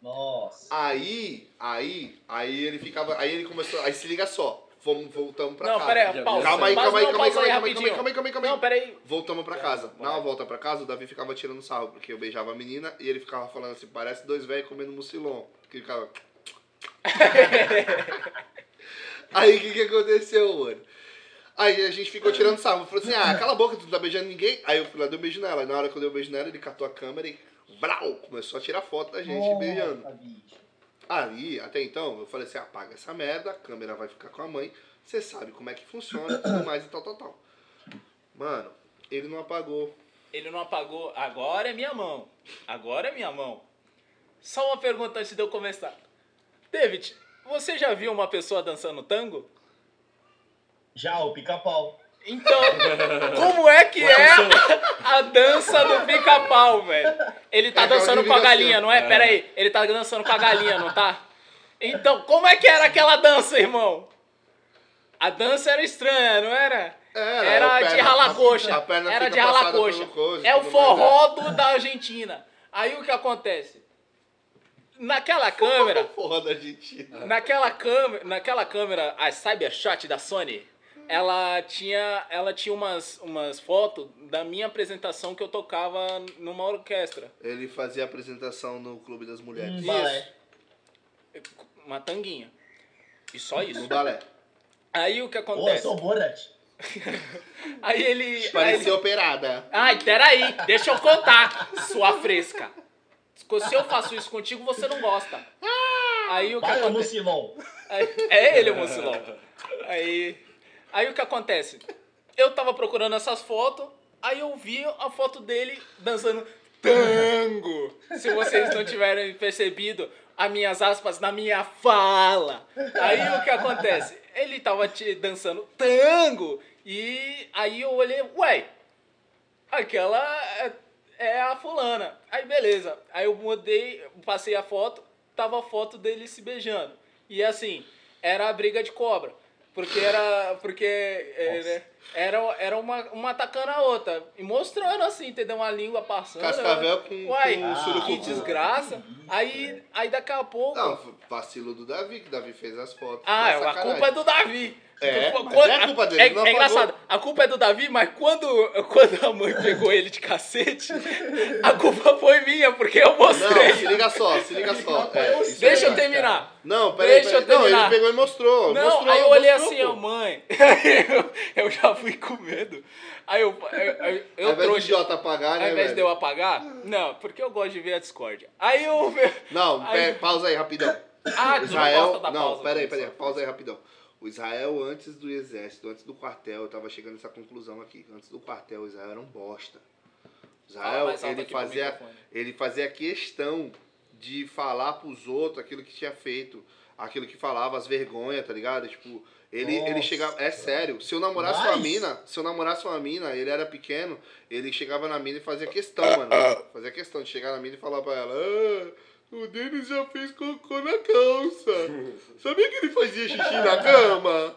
Nossa. Aí, aí, aí ele ficava, aí ele começou, aí se liga só, vamos, voltamos pra Não, casa. pera aí, Já pausa. Calma aí, calma aí, não, calma aí, calma aí, calma aí, calma aí, calma aí, calma aí. Não, pera aí. Voltamos pra casa. vai. Na volta pra casa, o Davi ficava tirando sarro, porque eu beijava a menina e ele ficava falando assim, parece dois velhos comendo mucilon. Que ele ficava... Aí o que, que aconteceu, mano? Aí a gente ficou tirando sarro. Falou assim, ah, cala a boca, tu não tá beijando ninguém. Aí eu fui lá, dei um beijo nela. Na hora que eu dei um beijo nela, ele catou a câmera e... Brau! Começou a tirar foto da gente beijando. Bicho. Aí, até então, eu falei assim, apaga essa merda, a câmera vai ficar com a mãe, você sabe como é que funciona, tudo mais e tal, tal, tal. Mano, ele não apagou. Ele não apagou. Agora é minha mão. Agora é minha mão. Só uma pergunta antes de eu começar. David, você já viu uma pessoa dançando tango? Já, o pica-pau. Então, como é que é a dança do pica-pau, velho? Ele tá É dançando com a galinha, não é? Pera aí, ele tá dançando com a galinha, não tá? Então, como é que era aquela dança, irmão? A dança era estranha, não era? Era, Era de perna- ralar coxa. a perna Era de ralar coxa. É o tudo forró do, da Argentina. Aí o que acontece? Naquela câmera, Porra da Argentina. naquela câmera, naquela câmera, a Cybershot da Sony, ela tinha, ela tinha umas, umas fotos da minha apresentação que eu tocava numa orquestra. Ele fazia apresentação no Clube das Mulheres. Um Isso. balé. Uma tanguinha. E só isso. No balé. Aí o que Pô, eu acontece? sou o Borat. Aí ele. Parecia operada. Ai, peraí, deixa eu contar, sua fresca. Se eu faço isso contigo, você não gosta. Aí o que Vai, ô acontece? Mucilon. Aí- É ele o Mucilão. Aí, aí o que acontece? Eu tava procurando essas fotos, aí eu vi a foto dele dançando tango. Se vocês não tiverem percebido, as minhas aspas na minha fala. Aí o que acontece? Ele tava te- dançando tango e aí eu olhei, ué, aquela é, é a fulana. Aí beleza. Aí eu mudei, passei a foto, tava a foto dele se beijando. E assim, era a briga de cobra. Porque era. Porque é, era, era uma, uma atacando a outra. E mostrando assim, entendeu? Uma língua passando. Cascavel com- Uai, com que surucucu. desgraça. Aí, aí daqui a pouco. Não, vacilo do Davi, que o Davi fez as fotos. Ah, Foi a culpa é do Davi. É, Quando- mas é a culpa dele, É, não é engraçado, a culpa é do Davi, mas quando, quando a mãe pegou ele de cacete, a culpa foi minha, porque eu Não, mostrei. se liga só, se liga só. É, isso é Deixa eu terminar. Não, peraí, Deixa eu peraí. Não, ele pegou e mostrou. Não, mostrou, aí eu olhei mostrou, assim, pô. ó, mãe. Aí eu, eu já fui com medo. Aí eu, eu, eu, eu Ao invés de apagar, né, Ao invés de velho? eu apagar? Não, porque eu gosto de ver a discórdia. Aí eu. Não, Aí- pera, pausa aí, rapidão. Ah, não Israel, da não, pausa. peraí, peraí, pausa aí rapidão. O Israel, antes do exército, antes do quartel, eu tava chegando nessa conclusão aqui. Antes do quartel, o Israel era um bosta. Israel, alto ele fazia, ele fazia questão de falar pros outros aquilo que tinha feito, aquilo que falava, as vergonhas, tá ligado? Tipo, ele, ele chegava. É sério, se eu namorasse uma mina, se eu namorasse uma mina, ele era pequeno, ele chegava na mina e fazia questão, mano. Fazia questão de chegar na mina e falar pra ela, ah, o Denis já fez cocô na calça. Sabia que ele fazia xixi na cama?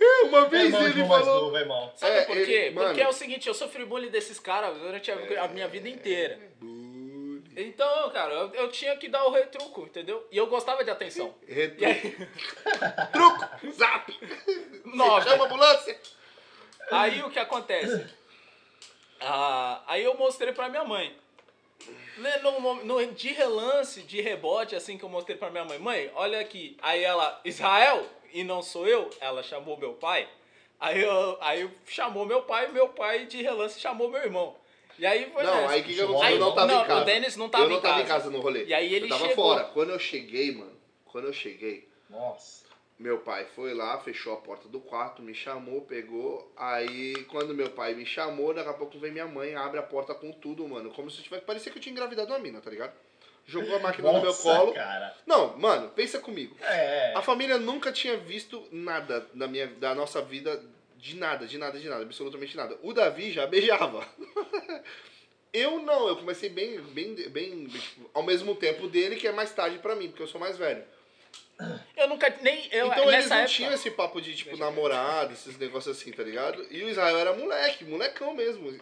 É, uma É, vez irmão, ele falou. novo, é mal. Sabe É, por ele- quê? mano. Porque é o seguinte, eu sofri bullying desses caras durante a, a minha vida inteira. Então, cara, eu, eu tinha que dar o retruco, entendeu? E eu gostava de atenção. Retruco. aí, Truco! Zap! nove. Chama a ambulância! Aí o que acontece? Ah, aí eu mostrei pra minha mãe. Né, No, no- de relance, de rebote, assim que eu mostrei pra minha mãe, mãe, olha aqui. Aí ela, Israel, e não sou eu, ela chamou meu pai. Aí, eu, aí chamou meu pai, meu pai de relance chamou meu irmão. E aí foi Não, nessa. aí o que, que Aí? Eu não tava não, em casa. o Denis não tava eu não em tava em casa. casa no rolê. E aí ele eu tava chegou. fora. Quando eu cheguei, mano, quando eu cheguei, Nossa. meu pai foi lá, fechou a porta do quarto, me chamou, pegou. Aí, quando meu pai me chamou, daqui a pouco vem minha mãe, abre a porta com tudo, mano. Como se tivesse. Parecia que eu tinha engravidado uma mina, tá ligado? Jogou a máquina no meu Nossa, colo. cara. Não, mano, pensa comigo. É. A família nunca tinha visto nada da, minha, da nossa vida, de nada, de nada, de nada, absolutamente nada. O Davi já beijava. eu não, eu comecei bem, bem, bem, tipo, ao mesmo tempo dele, que é mais tarde pra mim, porque eu sou mais velho. Eu nunca nem. Eu, então eles não época, tinham esse papo de, tipo, namorado, esses negócios assim, tá ligado? E o Israel era moleque, molecão mesmo.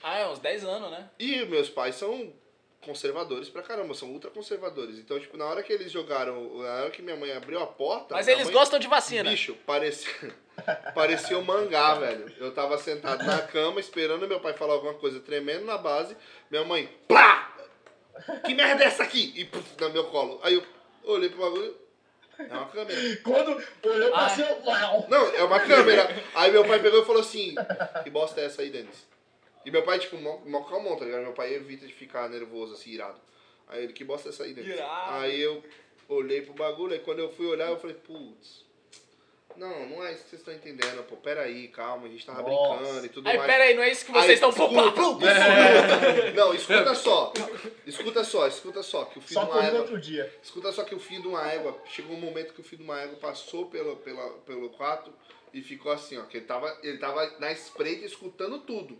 Ah, é uns 10 anos, né? E meus pais são conservadores pra caramba, são ultra conservadores. Então, tipo, na hora que eles jogaram, na hora que minha mãe abriu a porta... Mas eles mãe- gostam de vacina. Bicho, parecia, parecia um mangá, velho. Eu tava sentado na cama esperando meu pai falar alguma coisa tremendo na base. Minha mãe, plá! Que merda é essa aqui? E puf, no meu colo. Aí eu olhei pro bagulho. É uma câmera. Quando olhou pra cima, uau. Não, é uma câmera. Aí meu pai pegou e falou assim: Que bosta é essa aí, Denis? E meu pai, tipo, mó, mó calmão, tá ligado? Meu pai evita de ficar nervoso, assim, irado. Aí ele, que bosta é essa aí? Irado. Aí eu olhei pro bagulho, aí quando eu fui olhar, eu falei, putz. Não, não é isso que vocês estão entendendo, pô. Pera aí, calma, a gente tava Nossa. brincando e tudo Aí, mais. pera aí, não é isso que vocês Aí, estão escuta. propondo? Não, escuta só. Escuta só, escuta só. Que o fim Só de uma égua. outro dia. Escuta só que o fim de uma égua. Chegou um momento que o fim de uma égua passou pelo, pela, pelo quarto e ficou assim, ó. Que ele tava, ele tava na espreita escutando tudo.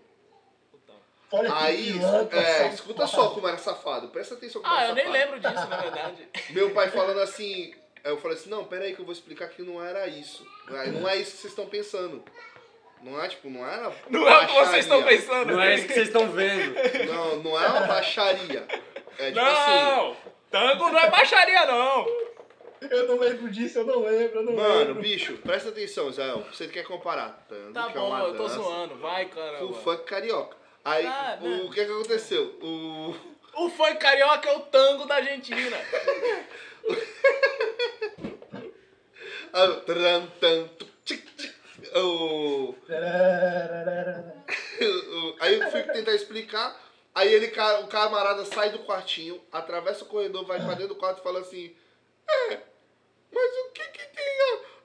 Olha Aí, pilantra, é, safado. escuta só como era safado. Presta atenção como Ah, era eu nem lembro disso, na verdade. Meu pai falando assim, Aí eu falei assim, não, pera aí que eu vou explicar que não era isso. Aí Não é isso que vocês estão pensando. Não é, tipo, não era Não é o que vocês baixaria. estão pensando. Não é isso que vocês estão vendo. Não, não é uma baixaria. É tipo assim, Não! Tango não é baixaria, não! Eu não lembro disso, eu não lembro, eu não mano, lembro. bicho, presta atenção, Israel. Você quer comparar tango, Tá que é bom, uma eu tô dança, zoando. Vai, com caramba. funk carioca. Aí, Ah, o que que aconteceu? O... O funk carioca é o tango da Argentina. Ah. O... Aí eu fui tentar explicar. Aí ele, o camarada sai do quartinho, atravessa o corredor, vai pra dentro do quarto e fala assim: É, mas o que que tem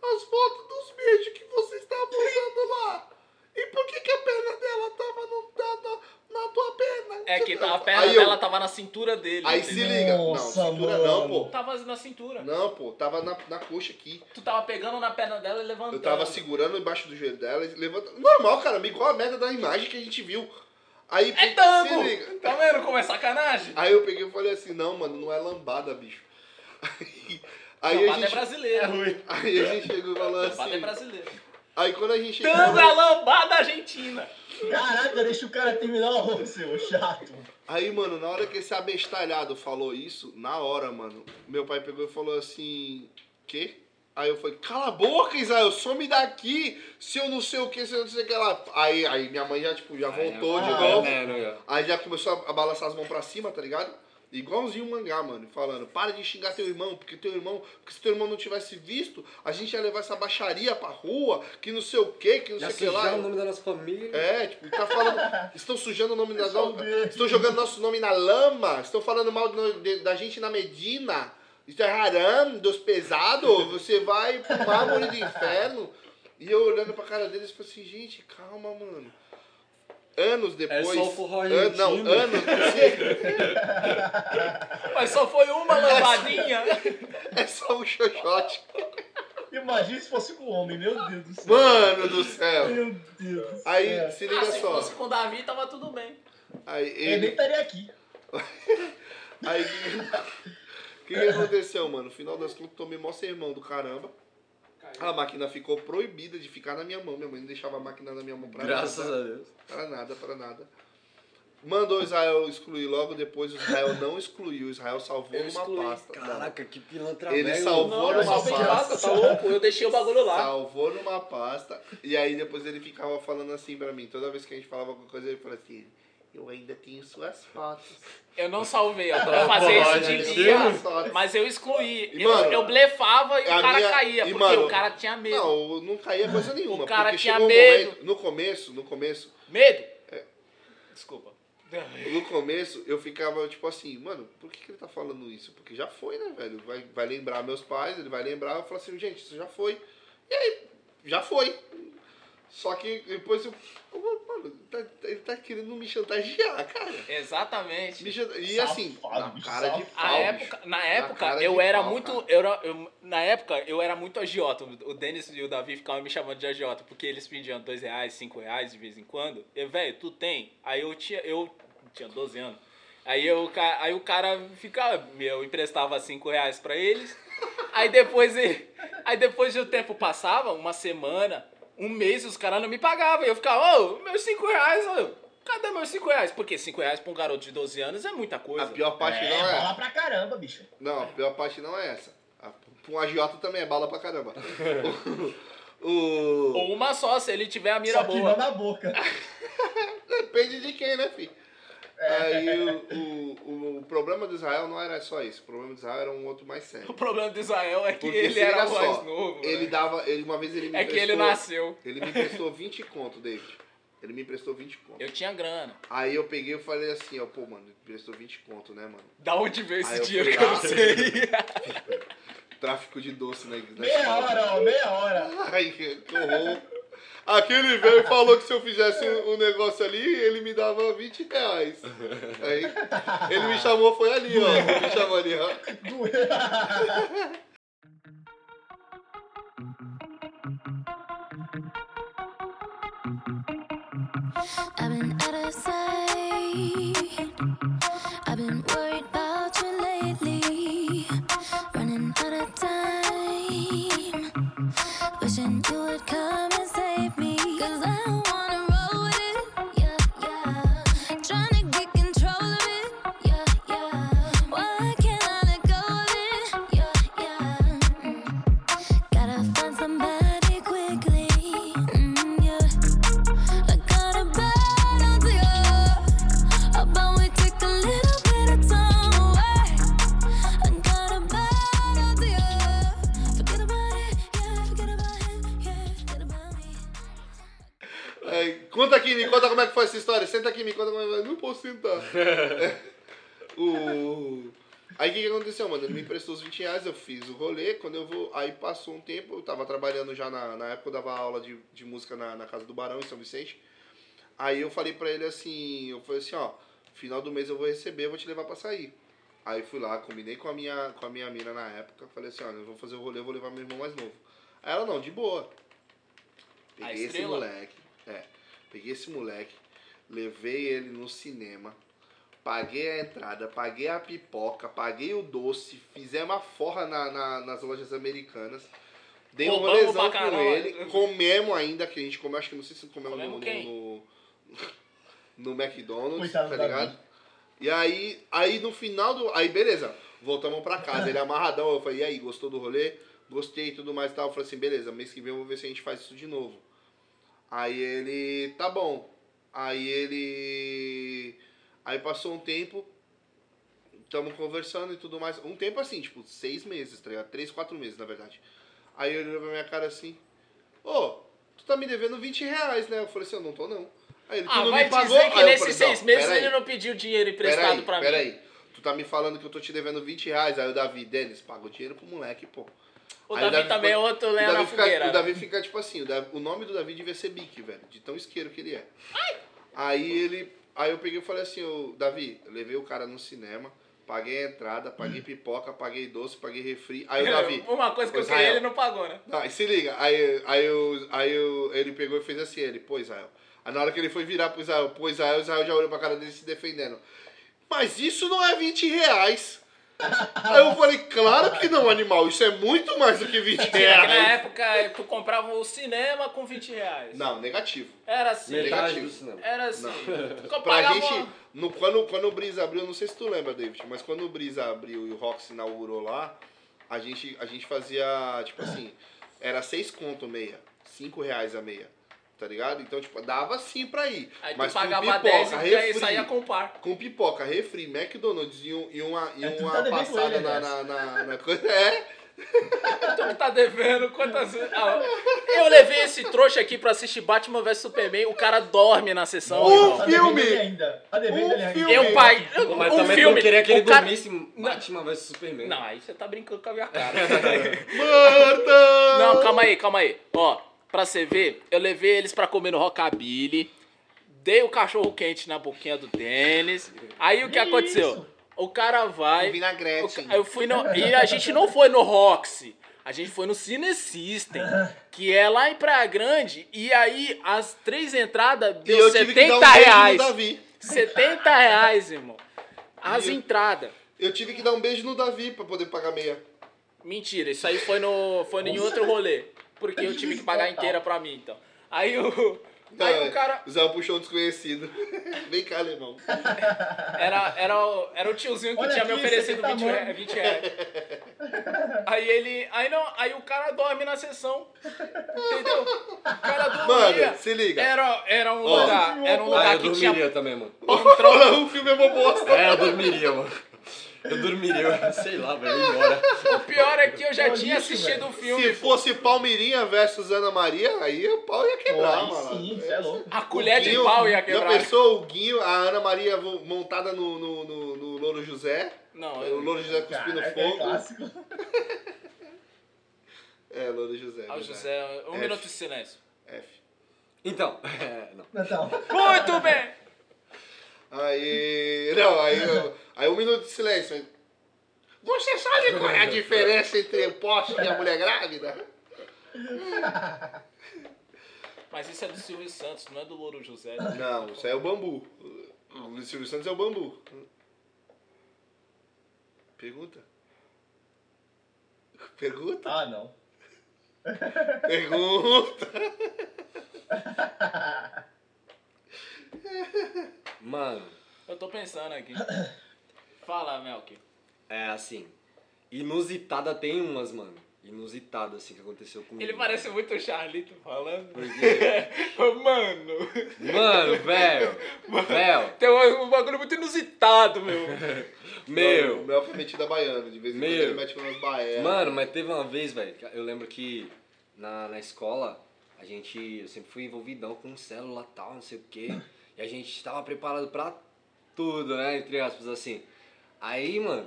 as fotos dos beijos que você estava usando lá? E por que que a perna dela tava no, na, na, na tua perna? É que a perna Aí eu- dela tava na cintura dele. Aí se entendeu? liga. Não, Nossa, cintura não, mano. pô. Tava na cintura. Não, pô, tava na, na coxa aqui. Tu tava pegando na perna dela e levantando. Eu tava segurando embaixo do joelho dela e levantando. Normal, cara, igual a merda da imagem que a gente viu. Aí, É se tango! liga. Tá vendo como é sacanagem? Aí eu peguei e falei assim, não, mano, não é lambada, bicho. Aí, aí, a, Lambada é gente, brasileiro. aí a gente chegou e falou Lambada é assim. brasileiro. Aí quando a gente chegou. Tango é lambada argentina. Caraca, deixa o cara terminar o seu chato. Aí, mano, na hora que esse abestalhado falou isso, na hora, mano, meu pai pegou e falou assim, quê? Aí eu falei, cala a boca, Israel, some daqui, se eu não sei o que, se eu não sei o que lá. Aí, aí minha mãe já, tipo, já voltou de ah, novo. É. Aí já começou a balançar as mãos pra cima, tá ligado? Igualzinho o mangá, mano, falando, para de xingar teu irmão, porque teu irmão, porque se teu irmão não tivesse visto, a gente ia levar essa baixaria pra rua, que não sei o que, que não Já sei o que lá. o nome da nossa família. É, tipo, tá falando. Estão sujando o nome da nossa. Estão jogando nosso nome na lama. Estão falando mal do- de- da gente na Medina. Isso é haram, dos pesados. Você vai pro mármore do inferno. E eu olhando pra cara deles, falei assim, gente, calma, mano. Anos depois. só o forró an- Não, anos. Mas só foi uma lambadinha. É só um xoxote. Imagina se fosse com homem, meu Deus do céu. Mano do céu. Meu Deus do Aí, céu. se Ah, liga se só. fosse com o Davi, tava tudo bem. Aí Eu nem ele. estaria aqui. Aí. O que, que aconteceu, mano? No final das contas, tomei mó sermão do caramba. A máquina ficou proibida de ficar na minha mão. Minha mãe não deixava a máquina na minha mão pra Graças nada. a Deus. Para nada, para nada. Mandou Israel excluir logo, depois o Israel não excluiu. O Israel salvou Eu numa excluí. pasta. Caraca, que pilantra Ele velho. salvou Não, numa pasta. pasta, tá louco? Eu deixei o bagulho lá. Salvou numa pasta. E aí depois ele ficava falando assim pra mim. Toda vez que a gente falava alguma coisa, ele falava assim. Eu ainda tenho suas fotos. Eu não salvei, eu ia fazer isso de dia, Tira. mas eu excluí. E, eu, mano, eu blefava e o cara minha- caía, e, porque mano, o cara tinha medo. Não, não caía coisa nenhuma. O cara tinha chegou um medo. momento- no começo, no começo, Medo? É. Desculpa. no começo, eu ficava tipo assim, mano, por que, que ele tá falando isso? Porque já foi, né, velho? Vai, vai lembrar meus pais, ele vai lembrar, eu falo assim, gente, isso já foi. E aí, já foi. Só que depois eu. Mano, tá- ele tá querendo me chantagear, cara. Exatamente. Me chanta- E assim, Safado, na bicho, cara de pau. época, na época, eu era pau, muito. Eu eu- na época, eu era muito agiota. O Denis e o Davi ficavam me chamando de agiota, porque eles pediam dois reais, cinco reais de vez em quando. Eu, velho, tu tem? Aí eu tinha. Eu tinha 12 anos. Aí, eu, aí o cara ficava. Eu emprestava cinco reais pra eles. Aí depois. Aí depois o tempo passava, uma semana, um mês, os caras não me pagavam. E eu ficava, ô, meus cinco reais, ô, cadê meus cinco reais? Porque cinco reais pra um garoto de 12 anos é muita coisa. A pior parte é, não é. bala pra caramba, bicho. Não, a pior parte não é essa. A- Pra um agiota também é bala pra caramba. o, o- Ou uma só, se ele tiver a mira Só que boa. não na boca. Depende de quem, né, filho? Aí o, o, o, o problema do Israel não era só isso. O problema do Israel era um outro mais O sério. problema do Israel é que Porque ele era liga mais só, novo. Ele né? dava. Ele, uma vez ele me É que ele nasceu. Ele me emprestou 20 conto, David. Ele me emprestou 20 conto. Eu tinha grana. Aí eu peguei e falei assim, ó, pô, mano, me emprestou 20 conto, né, mano? Da onde veio esse dinheiro que eu não sei? Tráfico de doce na, na Meia escola. hora, ó, meia hora. Ai, que horror. Aqui ele veio e falou que se eu fizesse um, negócio ali, ele me dava 20 reais. Aí, ele me chamou, foi ali, ó. Ele me chamou ali, ó. I've been out of sight. 20 reais, eu fiz o rolê. Quando eu vou. Aí passou um tempo, eu tava trabalhando já na, na época, eu dava aula de, de música na, na Casa do Barão, em São Vicente. Aí eu falei pra ele assim, eu falei assim, ó, final do mês eu vou receber, eu vou te levar pra sair. Aí fui lá, combinei com a minha, com a minha mina na época, falei assim, olha, eu vou fazer o rolê, eu vou levar meu irmão mais novo. Aí ela, não, de boa. Peguei esse moleque, é, peguei esse moleque, levei ele no cinema, paguei a entrada, paguei a pipoca, paguei o doce, fizemos a forra na, na- nas lojas americanas. Dei um Roubamos rolezão pra com caralho. ele, comemos ainda, que a gente comeu, acho que não sei se comemos no, Comemos no, quem? no, no McDonald's, Coitado tá do ligado? E aí, aí no final do. Aí beleza, voltamos pra casa, ele amarradão. Eu falei, e aí, gostou do rolê? Gostei e tudo mais e tal. Eu falei assim, beleza, mês que vem eu vou ver se a gente faz isso de novo. Aí ele, tá bom. Aí ele. Aí passou um tempo, tamo conversando e tudo mais. Um tempo assim, tipo, seis meses, tá ligado? Três, quatro meses, na verdade. Aí ele olhou pra minha cara assim, ô, tu tá me devendo 20 reais, né? Eu falei assim, eu não tô não. Aí ele, tu Ah, não vai me pagou? dizer que Aí nesses falei, seis meses ele não pediu dinheiro emprestado Peraí, pra mim. peraí. Tu tá me falando que eu tô te devendo 20 reais. Aí o Davi, Denis, paga o dinheiro pro moleque, pô. O Aí Davi também é outro o Davi na fica, fogueira. O Davi fica tipo assim, o, Davi- o nome do Davi devia ser Bic, velho. De tão isqueiro que ele é. Aí ele. Aí eu peguei e falei assim, ô, Davi, levei o cara no cinema, paguei a entrada, paguei pipoca, paguei doce, paguei refri. Aí o Davi. Uma coisa que eu "Ô, queria ele não pagou, né? não, e se liga, aí, aí, eu, aí eu, ele pegou e fez assim, ele, pô, Israel. Aí na hora que ele foi virar pro Israel, pô, Israel, o Israel já olhou pra cara dele se defendendo. Mas isso não é 20 reais. Aí eu falei, claro que não, animal, isso é muito mais do que 20 Sim, é que na reais. época tu comprava o cinema com 20 reais. Não, negativo. Era assim. Metade Negativo. cinema. Era assim. Tu Pra pagava- gente, no, quando, quando o Brisa abriu, não sei se tu lembra, David, mas quando o Brisa abriu e o Rox inaugurou lá, a gente, a gente fazia, tipo assim, era seis conto meia, cinco reais a meia, tá ligado? Então, tipo, dava sim pra ir. Aí mas tu com pagava pipoca, 10 e já refri, saía com par. com pipoca, refri, McDonald's e, um- e uma, e É, uma tá passada ele, na, na, na, na coisa. É, Tu tá devendo quantas. Ah, eu levei esse trouxa aqui pra assistir Batman vs Superman, o cara dorme na sessão. Um irmão. Tá devendo filme! ele ainda. Tá Um ele ainda. filme! Eu paguei. Mas um também filme. não queria que ele cara... dormisse Batman vs Superman. Não, aí você tá brincando com a minha cara. Marta! Não, calma aí, calma aí. Ó, pra você ver, eu levei eles pra comer no Rockabilly, dei o cachorro quente na boquinha do Denis. Aí o que Que aconteceu? isso? O cara vai. Um vinagrete. o ca- Eu fui no. E a gente não foi no Roxy. A gente foi no Cine System, que é lá em Praia Grande. E aí, as três entradas deu eu tive que dar 70 um beijo no reais. Davi. 70 reais, irmão. As eu- entradas. Eu tive que dar um beijo no Davi pra poder pagar meia. Mentira, isso aí foi no foi em outro rolê. Porque eu tive que pagar inteira pra mim, então. Aí o. Aí Não, o cara. O Zé puxou um desconhecido. Vem cá, alemão. Era, era, o, era o tiozinho que Olha tinha me aqui, oferecido 70 20 reais. mano. 20 reais. Aí ele. Aí não. Aí o cara dorme na sessão. Entendeu? O cara dormia. Mano, se liga. Era, era um Ó. lugar. Era um Ah, lugar eu que dormiria tinha. também, mano. Patrão. o filme é uma bosta. É, eu dormiria, mano. Eu dormiria, eu sei lá, velho, embora. O pior é que eu já Pô, tinha lixo, assistido o filme. Se fosse Palmeirinha versus Ana Maria, aí o pau ia quebrar, mano. sim, é louco. A colher de Guinho- pau ia Já quebrar. pensou o Guinho, a Ana Maria montada no, no, no, no Louro José? Não, O. Louro José cuspindo Caraca, é fogo. clássico. É, Louro José. Ah, o verdade. José, um F. minuto de silêncio. F. Então, é, não. Então, Muito bem! Aí. Não, aí, eu- aí um minuto de silêncio. Você sabe qual é a diferença entre o poste e a mulher grávida? Mas isso é do Silvio Santos, não é do Louro José. né? Não, isso aí é o bambu. O Silvio Santos é o bambu. Pergunta? Pergunta? ah, não. Pergunta! Mano, Eu tô pensando aqui. Fala, Melk. é assim. Inusitada tem umas, mano. Inusitada, assim, que aconteceu comigo. Ele parece muito o Charlito falando. Porque, Mano, mano, velho. Velho, tem um, um bagulho muito inusitado, meu. O meu. Mel foi metido a baiano, de vez em quando ele mete umas baianas. Mano, mas teve uma vez, velho, eu lembro que na, na escola a gente, eu sempre fui envolvidão com célula e tal, não sei o quê. E a gente tava preparado pra tudo, né? Entre aspas, assim. Aí, mano,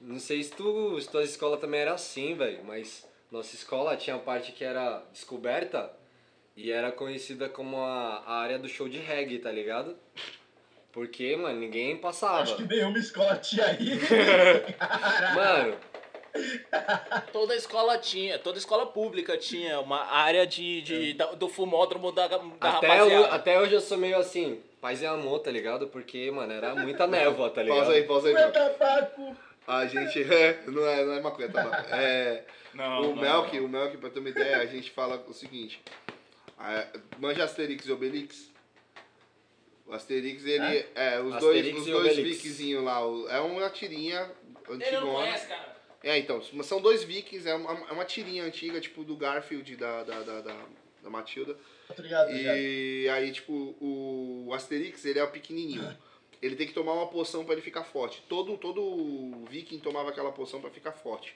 não sei se tu, se tua escola também era assim, velho, mas nossa escola tinha a parte que era descoberta e era conhecida como a, a área do show de reggae, tá ligado? Porque, mano, ninguém passava. Acho que nenhuma escola tinha isso. Mano, Toda escola tinha, toda escola pública tinha uma área de, de, da- do fumódromo da, da até, eu, rapaziada. até hoje eu sou meio assim, paz e amor, tá ligado? Porque, mano, era muita névoa, tá ligado? Pausa aí, pausa aí. Meu tabaco. A gente. É, não é, não é maconha, tá bom. É, Não, o não, Melk, não. o Melk, pra ter uma ideia, a gente fala o seguinte. a- manja Asterix e Obelix? O Asterix, ele. É, os dois, Asterix os e dois Obelix. vikingzinhos lá. É uma tirinha Ele não antigona. conhece, cara. É, então, são dois vikings, é uma, é uma tirinha antiga, tipo, do Garfield, da, da, da, da, da Matilda. Ligado, tô ligado. E aí, tipo, o Asterix, ele é o pequenininho. Ele tem que tomar uma poção pra ele ficar forte. Todo, todo viking tomava aquela poção pra ficar forte.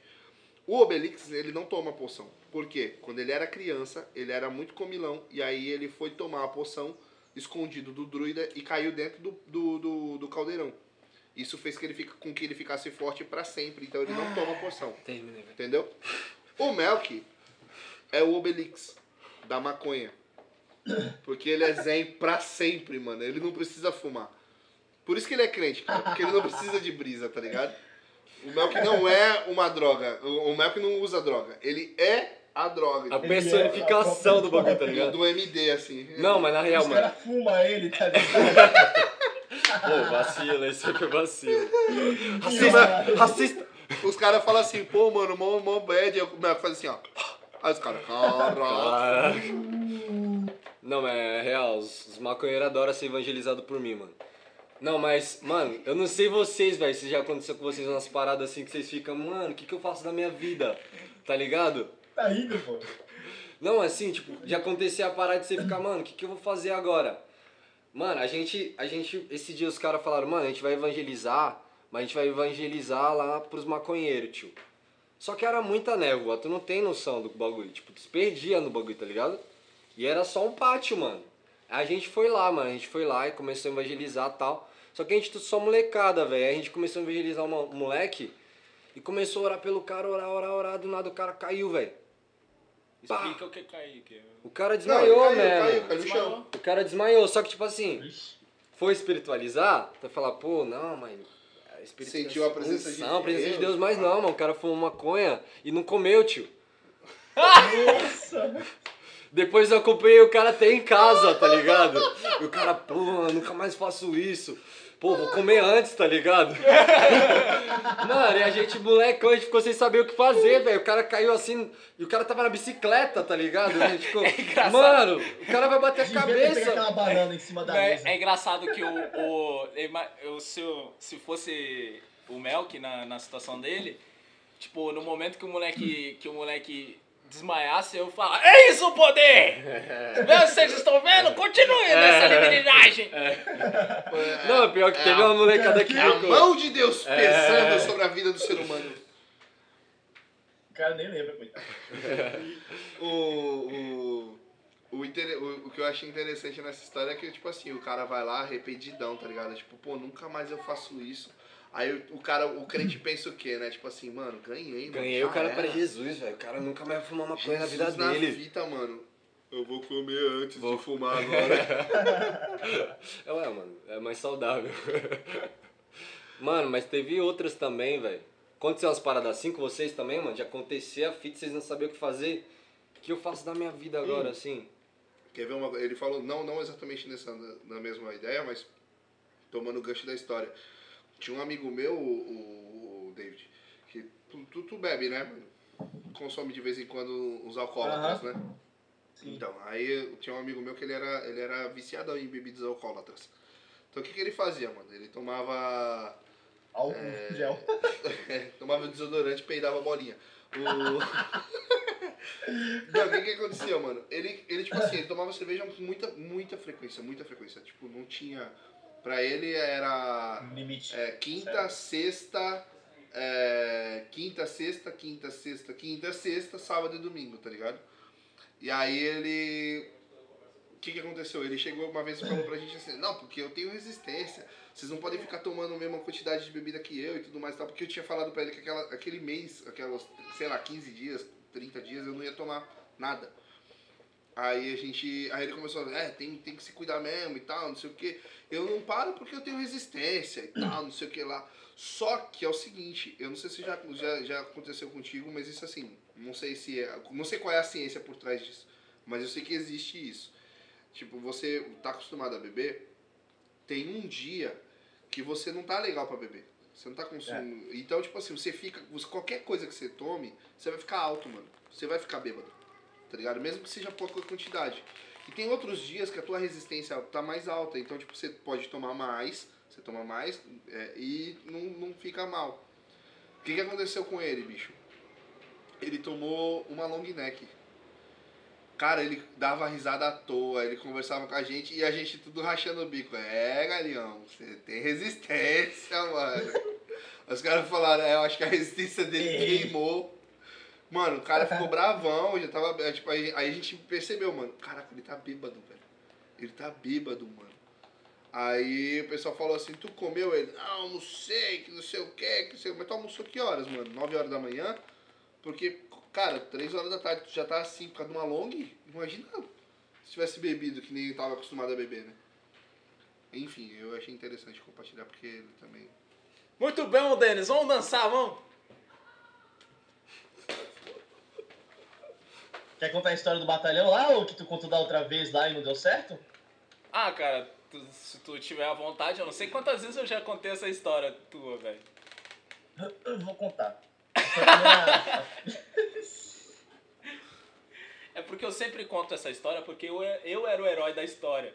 O Obelix, ele não toma poção. Por quê? Quando ele era criança, ele era muito comilão. E aí ele foi tomar a poção escondido do druida e caiu dentro do, do, do, do caldeirão. Isso fez que ele fica, com que ele ficasse forte pra sempre. Então ele não toma poção. Terminei. Entendeu? O Melk é o Obelix da maconha. Porque ele é zen pra sempre, mano. Ele não precisa fumar. Por isso que ele é crente, cara. Porque ele não precisa de brisa, tá ligado? O Melk não é uma droga. O Melk não usa droga. Ele é a droga. A personificação do bagulho, tá Do, ligado? do MD, assim. Não, mas na real, Os mano. caras fumam ele, tá ligado? Pô, vacila, esse aqui é vacilo. Racista! Racista! Os caras falam assim, pô, mano, mó, mó bad. Melk faz assim, ó. Aí os caras, caralho. Caraca. Não, mas é real, os, os maconheiros adoram ser evangelizados por mim, mano. Não, mas, mano, eu não sei vocês, velho, se já aconteceu com vocês umas paradas assim que vocês ficam, mano, o que, que eu faço da minha vida? Tá ligado? Tá rindo, pô. Não, assim, tipo, de acontecer a parada de você ficar, mano, o que, que eu vou fazer agora? Mano, a gente, a gente, esse dia os caras falaram, mano, a gente vai evangelizar, mas a gente vai evangelizar lá pros maconheiros, tio. Só que era muita névoa, tu não tem noção do bagulho, tipo, tu perdia no bagulho, tá ligado? E era só um pátio, mano. A gente foi lá, mano, a gente foi lá e começou a evangelizar tal. Só que a gente só molecada, velho. A gente começou a evangelizar um moleque e começou a orar pelo cara, orar, orar, orar, do nada o cara caiu, velho. Pá. Explica o que caiu. Que... O cara desmaiou, ele caiu, mesmo. caiu, caiu no chão. O cara desmaiou, só que tipo assim, foi espiritualizar, tu vai falar, pô, não, mas. Sentiu a presença de Não, a presença de Deus. Deus, mas não, mano. O cara fumou maconha e não comeu, tio. Nossa! Depois eu acompanhei o cara até em casa, tá ligado? E o cara, pô, nunca mais faço isso. Pô, vou comer antes, tá ligado? Mano, e a gente, moleque, a gente ficou sem saber o que fazer, velho. O cara caiu assim, e o cara tava na bicicleta, tá ligado? A gente ficou, engraçado. mano, o cara vai bater a cabeça. aquela banana em cima da É, mesa. é engraçado que o, o eu, se, se fosse o Melk na, na situação dele, tipo, no momento que o moleque que o moleque desmaiasse, eu falo, é isso o poder! Vocês estão vendo? Continue nessa liberdade! Não, pior que teve uma molecada que É a mão de Deus É. pesando sobre a vida do ser humano. O cara nem lembra, coitado. O, o, o, inter- o, o que eu achei interessante nessa história é que, tipo assim, o cara vai lá arrependidão, tá ligado? Tipo, pô, nunca mais eu faço isso. Aí o, cara, o crente pensa o quê, né? Tipo assim, mano, ganhei, mano. Ganhei o cara era. para Jesus, velho. O cara nunca mais vai fumar maconha na vida na dele. fita, mano. Eu vou comer antes Vou- de fumar agora. É, ué, mano, é mais saudável. mano, mas teve outras também, velho. Aconteceu umas paradas assim com vocês também, mano? De acontecer a fita, vocês não sabiam o que fazer. O que eu faço da minha vida agora, assim? Quer ver uma Ele falou, não, não exatamente nessa, na mesma ideia, mas tomando o gancho da história. Tinha um amigo meu, o, o David, que tu, tu, tu bebe, né, mano? Consome de vez em quando uns alcoólatras, né? Sim. Então, aí tinha um amigo meu que ele era, ele era viciadão em bebidas alcoólatras. Então o que, que ele fazia, mano? Ele tomava. Álcool É. gel. tomava desodorante e peidava bolinha. O... Não, o que que acontecia, mano? Ele, ele, tipo assim, ele tomava cerveja com muita, muita frequência, muita frequência. Tipo, não tinha... Pra ele era Limite. é, quinta, sexta, é, quinta, sexta, quinta, sexta, quinta, sexta, sábado e domingo, tá ligado? E aí ele. O que, que aconteceu? Ele chegou uma vez e falou pra gente assim: Não, porque eu tenho resistência. Vocês não podem ficar tomando a mesma quantidade de bebida que eu e tudo mais e tal. Porque eu tinha falado pra ele que aquela, aquele mês, aquelas, sei lá, 15 dias, 30 dias, eu não ia tomar nada. Aí a gente. Aí ele começou a é, tem, tem que se cuidar mesmo e tal, não sei o que. Eu não paro porque eu tenho resistência e tal, não sei o que lá. Só que é o seguinte, eu não sei se já, já, já aconteceu contigo, mas isso assim, não sei se é. Não sei qual é a ciência por trás disso. Mas eu sei que existe isso. Tipo, você tá acostumado a beber, tem um dia que você não tá legal pra beber. Você não tá consumindo. Então, tipo assim, você fica. Qualquer coisa que você tome, você vai ficar alto, mano. Você vai ficar bêbado. Tá ligado? Mesmo que seja pouca quantidade. E tem outros dias que a tua resistência tá mais alta. Então, tipo, você pode tomar mais. Você toma mais é, e não, não fica mal. O que, que aconteceu com ele, bicho? Ele tomou uma long neck. Cara, ele dava risada à toa, ele conversava com a gente e a gente tudo rachando o bico. É, Galeão, você tem resistência, mano. Os caras falaram, é, eu acho que a resistência dele Ei. queimou. Mano, o cara ficou bravão, já tava. é, Tipo, aí, aí a gente percebeu, mano. Caraca, ele tá bêbado, velho. Ele tá bêbado, mano. Aí o pessoal falou assim, tu comeu ele? Não, não sei, que não sei o que, que não sei o Mas tu almoçou que horas, mano? 9 horas da manhã? Porque, cara, 3 horas da tarde tu já tá assim por causa de uma long? Imagina se tivesse bebido que nem eu tava acostumado a beber, né? Enfim, eu achei interessante compartilhar porque ele também. Muito bem, Denis. Vamos dançar, vamos? Quer contar a história do batalhão lá, ou que tu contou da outra vez lá e não deu certo? Ah, cara, tu- se tu tiver à vontade, eu não sei quantas vezes eu já contei essa história tua, velho. Eu vou contar. Minha- É porque eu sempre conto essa história porque eu, eu era o herói da história.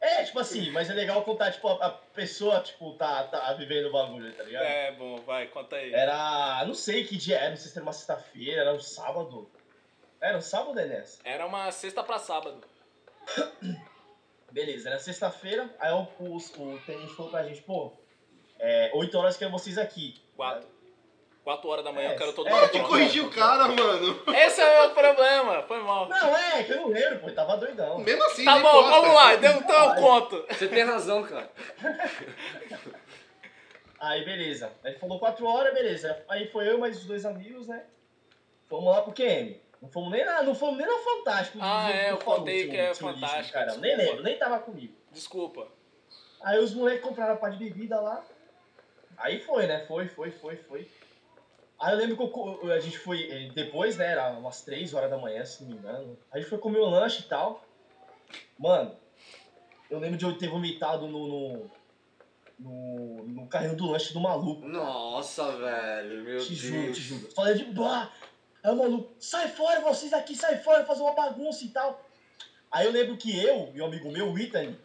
É, tipo assim, mas é legal contar, tipo, a, a pessoa, tipo, tá, tá vivendo o bagulho, tá ligado? É, bom, vai, conta aí. Era. Não sei que dia era, não sei se era uma sexta-feira, era um sábado. Era um sábado, Enes? Era uma sexta pra sábado. Beleza, era sexta-feira, aí o, o, o tenente falou pra gente, pô, é, 8 horas que é vocês aqui. Quatro. Quatro horas da manhã, É, eu quero todo é, mundo que Que corrigiu o cara, mano. Esse é o meu problema, foi mal. Não, é, que eu não lembro, pô, tava doidão. Mesmo assim, Tá bom, importa. vamos lá, deu, então eu conto. Você tem razão, cara. Aí, beleza. Aí falou 4 horas, beleza. Aí foi eu e mais os dois amigos, né? Fomos lá pro QM. Não fomos nem na, não fomos nem na Fantástico. Ah, é, eu Falou, contei que é Fantástico, caramba. Nem lembro, nem tava comigo. Desculpa. Aí os moleques compraram a pá de bebida lá. Aí foi, né? Foi, foi, foi, foi. Aí eu lembro que eu a gente foi. eh, Depois, né? Era umas 3 horas da manhã, se não me engano. A gente foi comer o lanche e tal. Mano, eu lembro de eu ter vomitado no. no, no, no carrinho do lanche do maluco. Nossa, velho, meu Te juro, Deus. te juro. Falei de bah. Aí o maluco, sai fora vocês aqui, sai fora, fazer uma bagunça e tal. Aí eu lembro que eu e um amigo meu, o Ítani,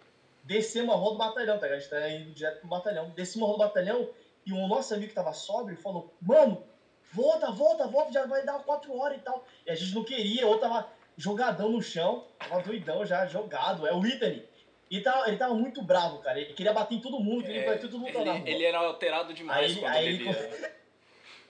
descemos a rua do batalhão, tá ligado? A gente tá indo direto pro batalhão. Descemos a rua do batalhão e um nosso amigo que tava sóbrio falou, mano, volta, volta, volta, já vai dar quatro horas e tal. E a gente não queria, ou tava jogadão no chão, tava doidão já, jogado. É o Ítani. E tava, ele tava muito bravo, cara. Ele queria bater em todo mundo, queria É, bater em todo mundo ele, ele era alterado demais Aí- quando aí ele bebia. Ele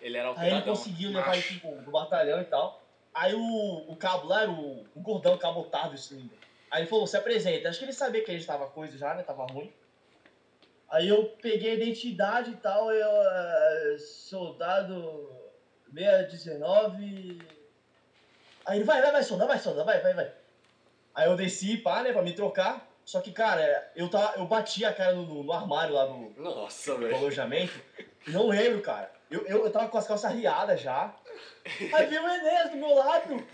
era Aí ele alteradão. conseguiu levar macho. isso pro, pro batalhão e tal. Aí o, o cabo lá era o, o gordão, o cabo Otávio, se não me engano. Aí ele falou, se apresenta. Acho que ele sabia que a gente tava coisa já, né? Tava ruim. Aí eu peguei a identidade e tal, eu, eh, soldado 619. Aí ele, vai, vai, vai, soldado, vai, soldado, vai, vai, vai. Aí eu desci, pá, né, pra me trocar. Só que, cara, eu, tava, eu bati a cara no, no armário lá do, Nossa, velho. alojamento. Não lembro, cara. Eu, eu, eu tava com as calças riadas já. Aí veio o Enéas do meu lado.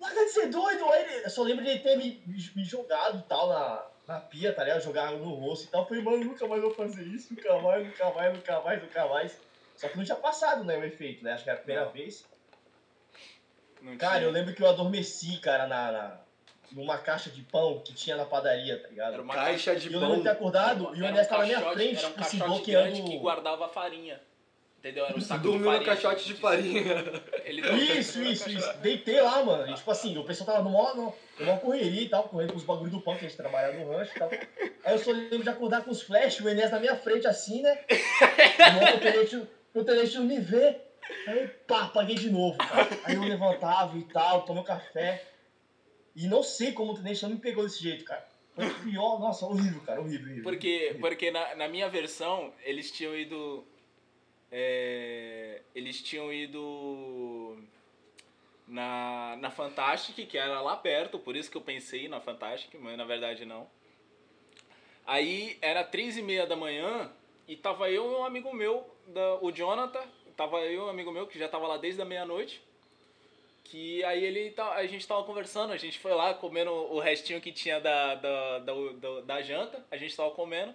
Larga de ser doido. Aí ele, eu só lembro de ele ter me, me, jogado e tal na, na pia, tá ligado? Jogar no rosto e tal. Eu falei, mano, nunca mais vou fazer isso. Nunca mais, nunca mais, nunca mais, nunca mais. Só que não tinha passado, né, o efeito, né? Acho que era a primeira Não. vez. Não Cara, tinha. eu lembro que eu adormeci, cara, na, na, numa caixa de pão que tinha na padaria, tá ligado? Era uma Caixa de E eu lembro de ter pão. acordado e o Era um Enéas tava na minha frente, Era um se bloqueando. que guardava farinha. Entendeu? Era um saco Dormiu de no farinha. caixote de farinha. Ele Isso, no isso, isso. Deitei lá, mano. E, tipo assim, o pessoal tava no no, no maior correria e tal, correndo com os bagulho do pão que a gente trabalhava no rancho e tal. Aí eu só lembro de acordar com os flash, o Enéas na minha frente assim, né? E o tenente, o tenente não me vê. Aí, pá, apaguei de novo, cara. Aí eu levantava e tal, tomei um café. E não sei como o tenente não me pegou desse jeito, cara. Foi pior, nossa, horrível, cara, horrível, horrível. Porque, horrível. porque na, na minha versão, eles tinham ido. É, eles tinham ido na, na Fantastic, que era lá perto, por isso que eu pensei na Fantastic, mas na verdade não. Aí era três e meia da manhã e tava eu e um amigo meu, da, o Jonathan, tava eu e um amigo meu que já tava lá desde a meia-noite. Que aí ele a gente tava conversando, a gente foi lá comendo o restinho que tinha da, da, da, da, da janta, a gente tava comendo.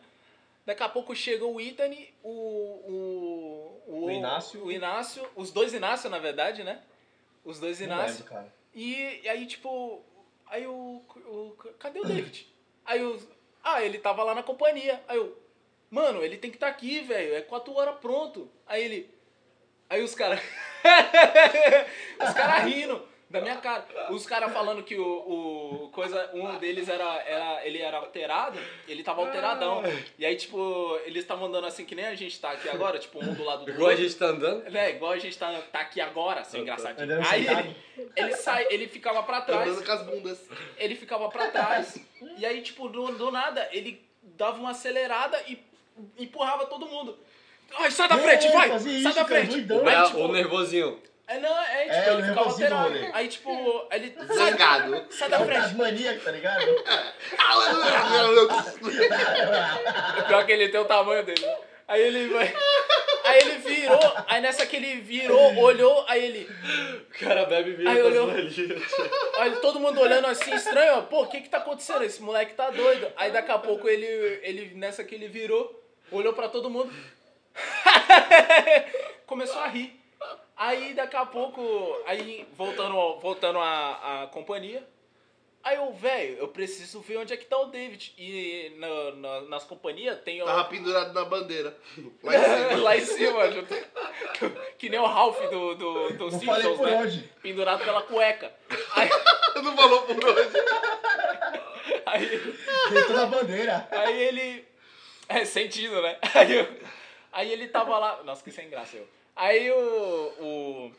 Daqui a pouco chega o Ithani, o, o, O Inácio. o Inácio, os dois Inácio, na verdade, né? Os dois Não Inácio. lembro, cara. E, e aí, tipo, aí o, o. Cadê o David? Aí eu. Ah, ele tava lá na companhia. Aí eu. Mano, ele tem que estar aqui, velho. É quatro horas pronto. Aí ele. Aí os caras. os caras rindo da minha cara. Os caras falando que o, o. Coisa. Um deles era, era. Ele era alterado. Ele tava alteradão. E aí, tipo, eles estavam andando assim que nem a gente tá aqui agora, tipo, um do lado do Igual a outro. gente tá andando. É, igual a gente tá, tá aqui agora, assim, engraçadinho. Aí ele, ele, sai, ele ficava pra trás, Andando com as bundas. ele ficava pra trás, e aí, tipo, do, do nada, ele dava uma acelerada e empurrava todo mundo. Ai, sai da frente, É, vai! Sai isso, da cara, frente! doidão. Aí, tipo, o nervosinho. É, não, é, tipo, É, o ele ficava nervosinho do alterado. rolê. Aí, tipo, ele. Sai, Zangado. sai É da um frente! tasmaníaco, tá ligado? Pior que ele tem o tamanho dele. Aí ele vai. Aí ele virou, aí nessa que ele virou, olhou, aí ele. O cara bebe vira Aí olhou. Aí todo mundo olhando assim, estranho, ó, pô, o que que tá acontecendo? Esse moleque tá doido. Aí daqui a pouco ele, ele nessa que ele virou, olhou pra todo mundo, começou a rir. Aí daqui a pouco, aí voltando, voltando à, à companhia, aí eu, velho, eu preciso ver onde é que tá o David. E na- na- nas companhias tem... o- Tava pendurado na bandeira. Lá em cima. Lá em cima, junto. que nem o Ralph do, do, do Não falei Simpsons, por né? onde. Pendurado pela cueca. Aí, Não falou por onde. aí, Deitou na bandeira. Aí ele. É, sentido, né? Aí, eu- aí ele tava lá. Nossa, que sem graça eu. Aí o. o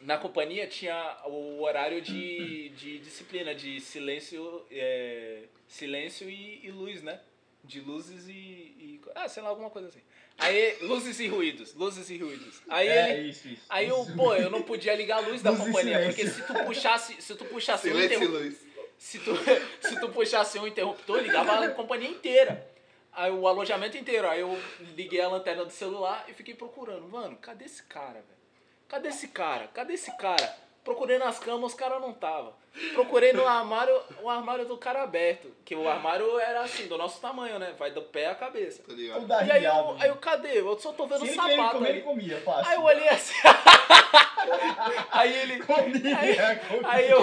na companhia tinha o horário de, de disciplina, de silêncio, é, silêncio e, e luz, né? De luzes e, e. Ah, sei lá, alguma coisa assim. Aí, luzes e ruídos, luzes e ruídos. Aí É, ele. isso, isso. Aí eu, pô, eu não podia ligar a luz da Luz companhia, porque se tu puxasse, se tu puxasse um Silêncio interruptor, se tu, se tu puxasse um interruptor, ligava a companhia inteira. Aí o alojamento inteiro. Aí eu liguei a lanterna do celular e fiquei procurando. Mano, cadê esse cara, velho? Cadê esse cara? Cadê esse cara? Procurei nas camas, os caras não tava. Procurei no armário, o armário do cara aberto. Que o armário era assim, do nosso tamanho, né? Vai do pé à cabeça. Tá ligado? E aí eu, riada. aí eu, cadê? Eu só tô vendo o sapato comer, ali. ele comia, fácil. Aí eu olhei assim. aí ele. Comia, Aí, comia. aí eu.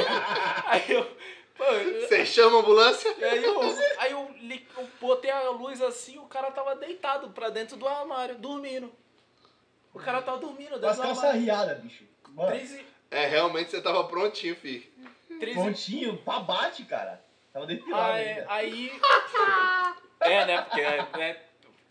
Aí eu. Você chama a ambulância? e aí eu, aí eu, li- eu botei a luz assim, o cara tava deitado pra dentro do armário, dormindo. O cara tava dormindo Com dentro as do calças armário. riadas, bicho. Mano, Três e, É, realmente você tava prontinho, filho. três e, pontinho, pra bate, cara. Tava depilado aí, ainda. aí... É, né, porque né,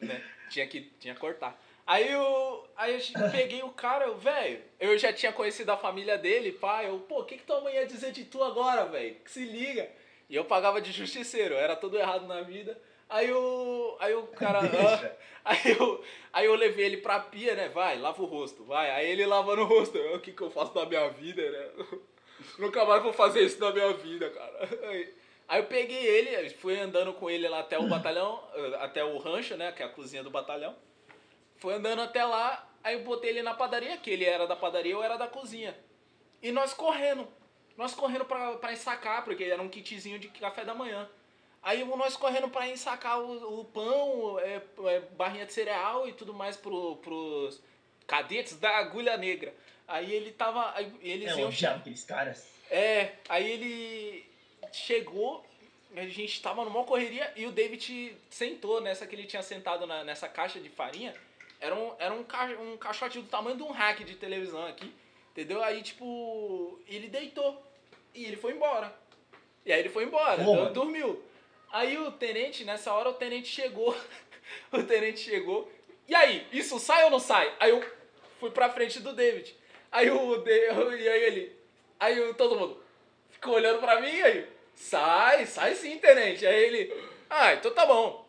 né, tinha que tinha que cortar. Aí eu, aí eu peguei o cara, velho, eu já tinha conhecido a família dele, pai, eu, pô, o que que tua mãe ia dizer de tu agora, velho? Que se liga. E eu pagava de justiceiro, era tudo errado na vida. Aí o, aí o cara, ah. Aí eu, aí eu levei ele pra pia, né? Vai, lava o rosto, vai. Aí ele lavando o rosto. Eu, O que, que eu faço da minha vida, né? Nunca mais vou fazer isso na minha vida, cara. Aí, aí eu peguei ele, fui andando com ele lá até o batalhão, até o rancho, né? Que é a cozinha do batalhão. Foi andando até lá, aí eu botei ele na padaria, que ele era da padaria, eu era da cozinha. E nós correndo. Nós correndo pra, pra ensacar, porque era um kitzinho de café da manhã. Aí nós correndo pra ensacar o, o pão, é, é, barrinha de cereal e tudo mais pro, pros cadetes da agulha negra. Aí ele tava. Aí eles É, iam. odiava aqueles caras. É, aí ele chegou, a gente tava numa correria e o David sentou nessa que ele tinha sentado na- nessa caixa de farinha. Era um, era um, ca, um caixote do tamanho de um rack de televisão aqui. Entendeu? Aí, tipo, ele deitou. E ele foi embora. E aí ele foi embora, mano. dormiu. Aí o tenente, nessa hora, o tenente chegou. o tenente chegou. E aí, isso sai ou não sai? Aí eu fui pra frente do David. Aí o De- e aí ele. Aí todo mundo. ficou olhando pra mim aí. Sai, sai sim, tenente. Aí ele, ah, então tá bom.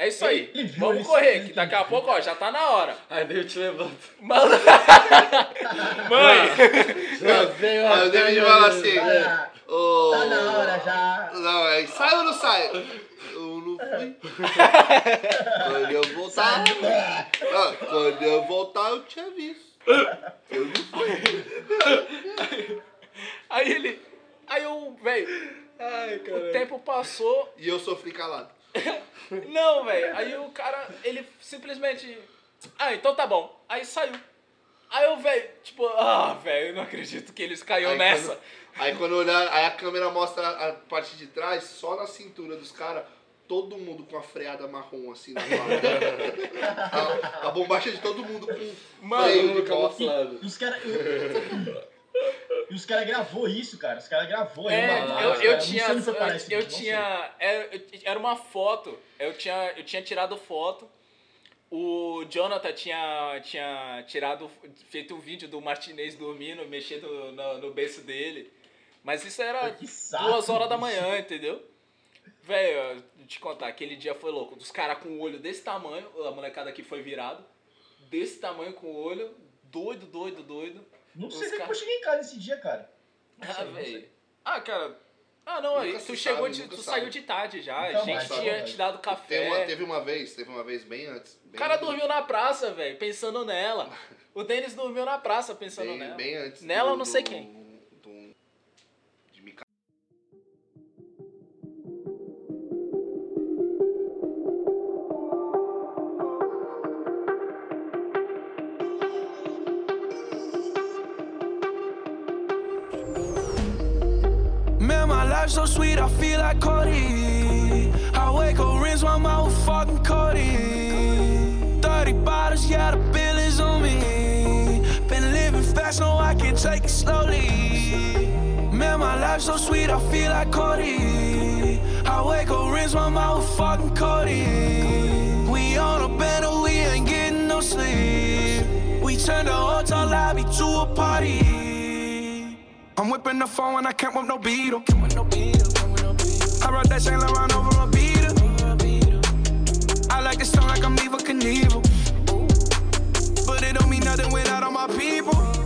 É isso aí. Ele Vamos correr, que daqui a pouco, ó, já tá na hora. Aí daí eu te levanto. Mano. Mãe. Já veio Aí o David fala assim, Tá, ô... tá na hora já. Não, é sai ou não sai? Eu não fui. Quando eu voltar... Ah, quando eu voltar, eu te aviso. Eu não fui. Aí ele. Aí eu, velho, Ai, o tempo passou. E eu sofri calado. Não, velho. Aí o cara, ele simplesmente. Ah, então tá bom. Aí saiu. Aí eu, velho, tipo, ah, velho, eu não acredito que eles caiu Aí nessa. quando- aí quando olhar, aí a câmera mostra a parte de trás, só na cintura dos caras, todo mundo com a freada marrom assim na a, a bombacha de todo mundo com Mano, freio de camuflado. Os caras. E os caras gravou isso, cara. Os caras gravou aí É, uma eu, eu cara. tinha. Eu, esse eu tinha. Era, eu- era uma foto. Eu tinha, eu tinha tirado foto. O Jonathan tinha, tinha tirado. feito um vídeo do Martinez dormindo, mexendo no, no berço dele. Mas isso era saco duas horas da isso. manhã, entendeu? Velho, eu te contar, aquele dia foi louco. Dos caras com o olho desse tamanho, a molecada aqui foi virado. Desse tamanho com o olho, doido, doido, doido. Não Os sei cara- como eu cheguei em casa esse dia, cara. Não Ah, velho. Ah, cara. Ah, não, aí se tu sabe, chegou, de, nunca tu sabe. saiu de tarde já. Nunca a gente mais, tinha mais. te dado Teve café. uma, teve uma vez, teve uma vez bem antes. O Bem, cara dormiu na praça, velho, pensando nela. O Denis dormiu na praça pensando bem, nela. bem antes. Nela do- eu não sei do- quem. So sweet, I feel like Cody. I wake up, rinse my mouth fucking Cody. 30 bottles, yeah, the bill is on me. Been living fast, no, I can take it slowly. Man, my life so sweet, I feel like Cody. I wake up, rinse my mouth fucking Cody. We on a banner, we ain't getting no sleep. We turned the hotel lobby to a party. I'm whipping the phone and I can't whip no beetle. No no. I ride that Saint Laurent over a beetle. I like the song like I'm Eva Knievel. But it don't mean nothing without all my people.